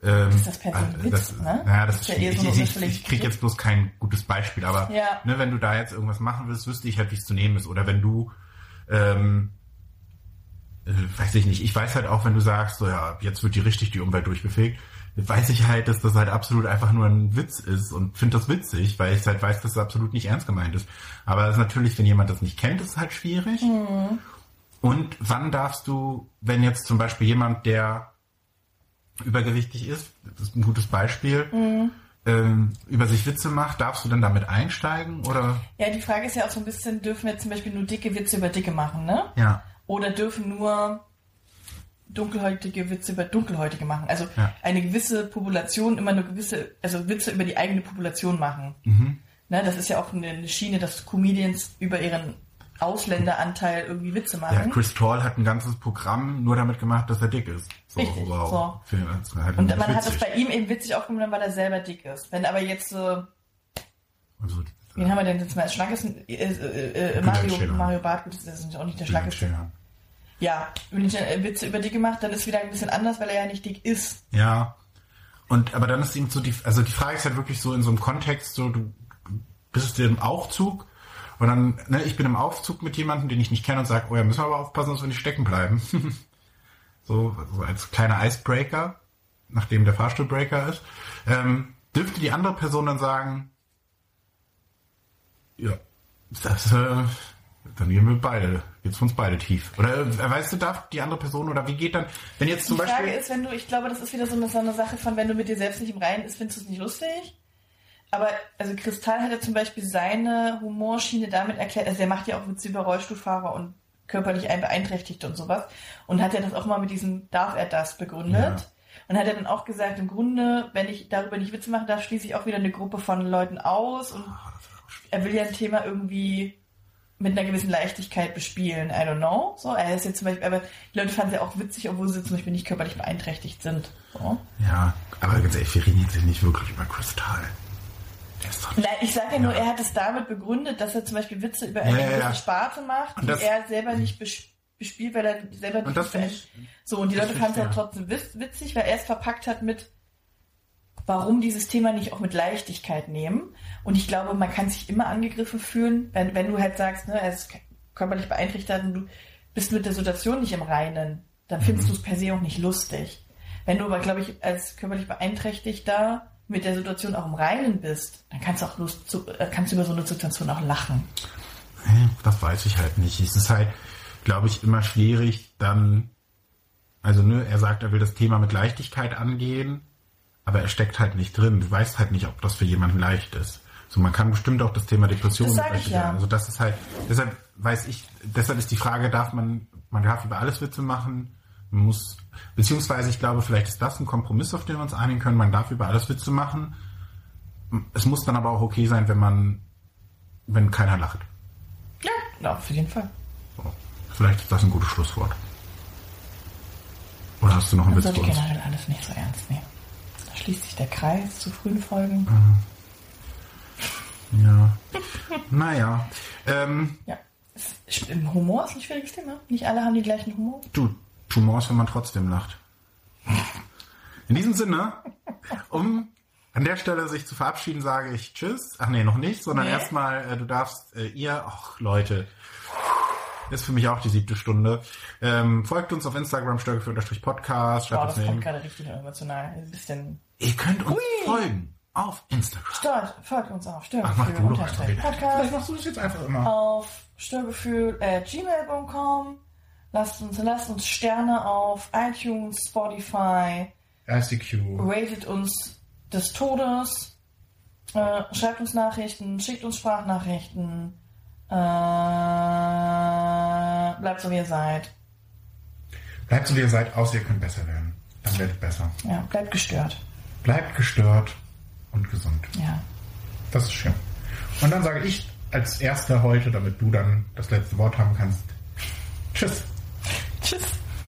S1: Ähm,
S2: Ist das per
S1: äh, das,
S2: ne?
S1: Naja, das
S2: Ist
S1: ist
S2: ja so
S1: ich, ich, kriege jetzt bloß kein gutes Beispiel, aber
S2: Ja.
S1: ne, wenn du da jetzt irgendwas machen willst, wüsste ich halt, wie es zu nehmen ist. Oder wenn du, ähm, äh, weiß ich nicht, ich weiß halt auch, wenn du sagst, so ja, jetzt wird die richtig die Umwelt durchgefegt, weiß ich halt, dass das halt absolut einfach nur ein Witz ist und finde das witzig, weil ich halt weiß, dass es absolut nicht ernst gemeint ist. Aber das ist natürlich, wenn jemand das nicht kennt, ist es halt schwierig. Und wann darfst du, wenn jetzt zum Beispiel jemand, der übergewichtig ist, das ist ein gutes Beispiel, ähm, über sich Witze macht, darfst du dann damit einsteigen oder?
S2: Ja, die Frage ist ja auch so ein bisschen, dürfen wir zum Beispiel nur dicke Witze über dicke machen, ne?
S1: Ja.
S2: Oder dürfen nur dunkelhäutige Witze über dunkelhäutige machen? Also
S1: Ja.
S2: eine gewisse Population immer nur gewisse, also Witze über die eigene Population machen.
S1: Mhm.
S2: Ne, das ist ja auch eine eine Schiene, dass Comedians über ihren Ausländeranteil irgendwie Witze
S1: Ja,
S2: machen.
S1: Chris Tall hat ein ganzes Programm nur damit gemacht, dass er dick ist. So,
S2: Richtig,
S1: wow.
S2: so.
S1: Halt
S2: Und man hat das
S1: witzig.
S2: bei ihm eben witzig aufgenommen, weil er selber dick ist. Wenn aber jetzt so,
S1: Also,
S2: wen haben wir denn jetzt mal? Schlank ist äh, äh, äh, Mario. Mario Barth, gut, das ist auch nicht der Schlankeste. Ja, wenn ich äh, Witze über dick gemacht, dann ist wieder ein bisschen anders, weil er ja nicht dick ist.
S1: Ja. Und aber dann ist eben so die, also die Frage ist halt wirklich so in so einem Kontext, so du bist im Aufzug und dann, ne, ich bin im Aufzug mit jemandem, den ich nicht kenne und sage, oh ja, müssen wir aber aufpassen, dass wir nicht stecken bleiben. so, so als kleiner Icebreaker, nachdem der Fahrstuhlbreaker ist. Ähm, dürfte die andere Person dann sagen, ja, das, äh, dann gehen wir beide, für uns beide tief. Oder äh, weißt du, darf die andere Person oder wie geht dann, wenn jetzt zum
S2: Die
S1: Beispiel.
S2: Frage ist, wenn du, ich glaube, das ist wieder so eine, so eine Sache von, wenn du mit dir selbst nicht im Reinen bist, findest du es nicht lustig. Aber, also Kristall hat ja zum Beispiel seine Humorschiene damit erklärt, also er macht ja auch Witze über Rollstuhlfahrer und körperlich ein Beeinträchtigte und sowas. Und hat ja das auch mal mit diesem Darf er das begründet.
S1: Ja.
S2: Und hat er dann auch gesagt, im Grunde, wenn ich darüber nicht Witze machen darf, schließe ich auch wieder eine Gruppe von Leuten aus und er will ja ein Thema irgendwie mit einer gewissen Leichtigkeit bespielen. I don't know. So, er ist jetzt zum Beispiel, aber die Leute fanden es ja auch witzig, obwohl sie zum Beispiel nicht körperlich beeinträchtigt sind. So.
S1: Ja, aber ganz ehrlich, wir reden jetzt nicht wirklich über Kristall.
S2: Ich sage ja nur,
S1: Ja.
S2: er hat es damit begründet, dass er zum Beispiel Witze über eine
S1: Ja, ja,
S2: gewisse
S1: ja.
S2: Sparte macht,
S1: Und
S2: die
S1: das-
S2: er selber nicht bes- bespielt, weil er selber
S1: Und das ich,
S2: So, und die Leute fanden es auch trotzdem witz- witzig, weil er es verpackt hat mit, warum dieses Thema nicht auch mit Leichtigkeit nehmen. Und ich glaube, man kann sich immer angegriffen fühlen, wenn, wenn du halt sagst, ne, er ist körperlich beeinträchtigt und du bist mit der Situation nicht im Reinen, dann findest du es per se auch nicht lustig. Wenn du aber, glaube ich, als körperlich Beeinträchtigter mit der Situation auch im Reinen bist, dann kannst du auch Lust zu, äh, kannst du über so eine Situation auch lachen.
S1: Das weiß ich halt nicht. Es ist halt, glaube ich, immer schwierig, dann, also ne, er sagt, er will das Thema mit Leichtigkeit angehen, aber er steckt halt nicht drin. Du weißt halt nicht, ob das für jemanden leicht ist. So, man kann bestimmt auch das Thema Depression
S2: Das sag ich ja.
S1: Also das ist halt, deshalb weiß ich, deshalb ist die Frage, darf man, man darf über alles Witze machen, man muss, beziehungsweise ich glaube, vielleicht ist das ein Kompromiss, auf den wir uns einigen können, man darf über alles Witze machen. Es muss dann aber auch okay sein, wenn man, wenn keiner lacht.
S2: Ja, ja auf jeden Fall.
S1: So. Vielleicht ist das ein gutes Schlusswort. Oder hast du noch einen
S2: Man
S1: Witz für uns?
S2: generell alles nicht so ernst nehmen. Da schließt sich der Kreis zu frühen Folgen.
S1: Ja. naja. Ähm,
S2: Ja. Humor ist ein schwieriges Thema. Nicht alle haben die gleichen Humor.
S1: du, Tumor ist, wenn man trotzdem lacht. In diesem Sinne, um an der Stelle sich zu verabschieden, sage ich Tschüss. Ach nee, noch nicht, sondern
S2: Nee.
S1: erstmal, äh, du darfst äh, ihr, ach Leute, ist für mich auch die siebte Stunde. Ähm, folgt uns auf Instagram, störgefühl-podcast, schreibt
S2: Wow, das kommt gerade richtig emotional. Ein bisschen.
S1: Ihr könnt uns
S2: Hui.
S1: folgen auf Instagram.
S2: Stört, folgt uns auf
S1: Ach, mach
S2: Störgefühl
S1: du doch einfach
S2: unterstrich
S1: wieder.
S2: Podcast
S1: Vielleicht machst du das jetzt einfach immer.
S2: auf Störgefühl at gmail.com. Lasst uns, lasst uns Sterne auf iTunes, Spotify,
S1: ICQ.
S2: ratet uns des Todes, äh, schreibt uns Nachrichten, schickt uns Sprachnachrichten, äh, bleibt so wie ihr seid.
S1: Bleibt so wie ihr seid, außer ihr könnt besser werden. Dann werdet besser.
S2: Ja, bleibt gestört.
S1: Bleibt gestört und gesund.
S2: Ja.
S1: Das ist schön. Und dann sage ich als erster heute, damit du dann das letzte Wort haben kannst. Tschüss.
S2: Tschüss.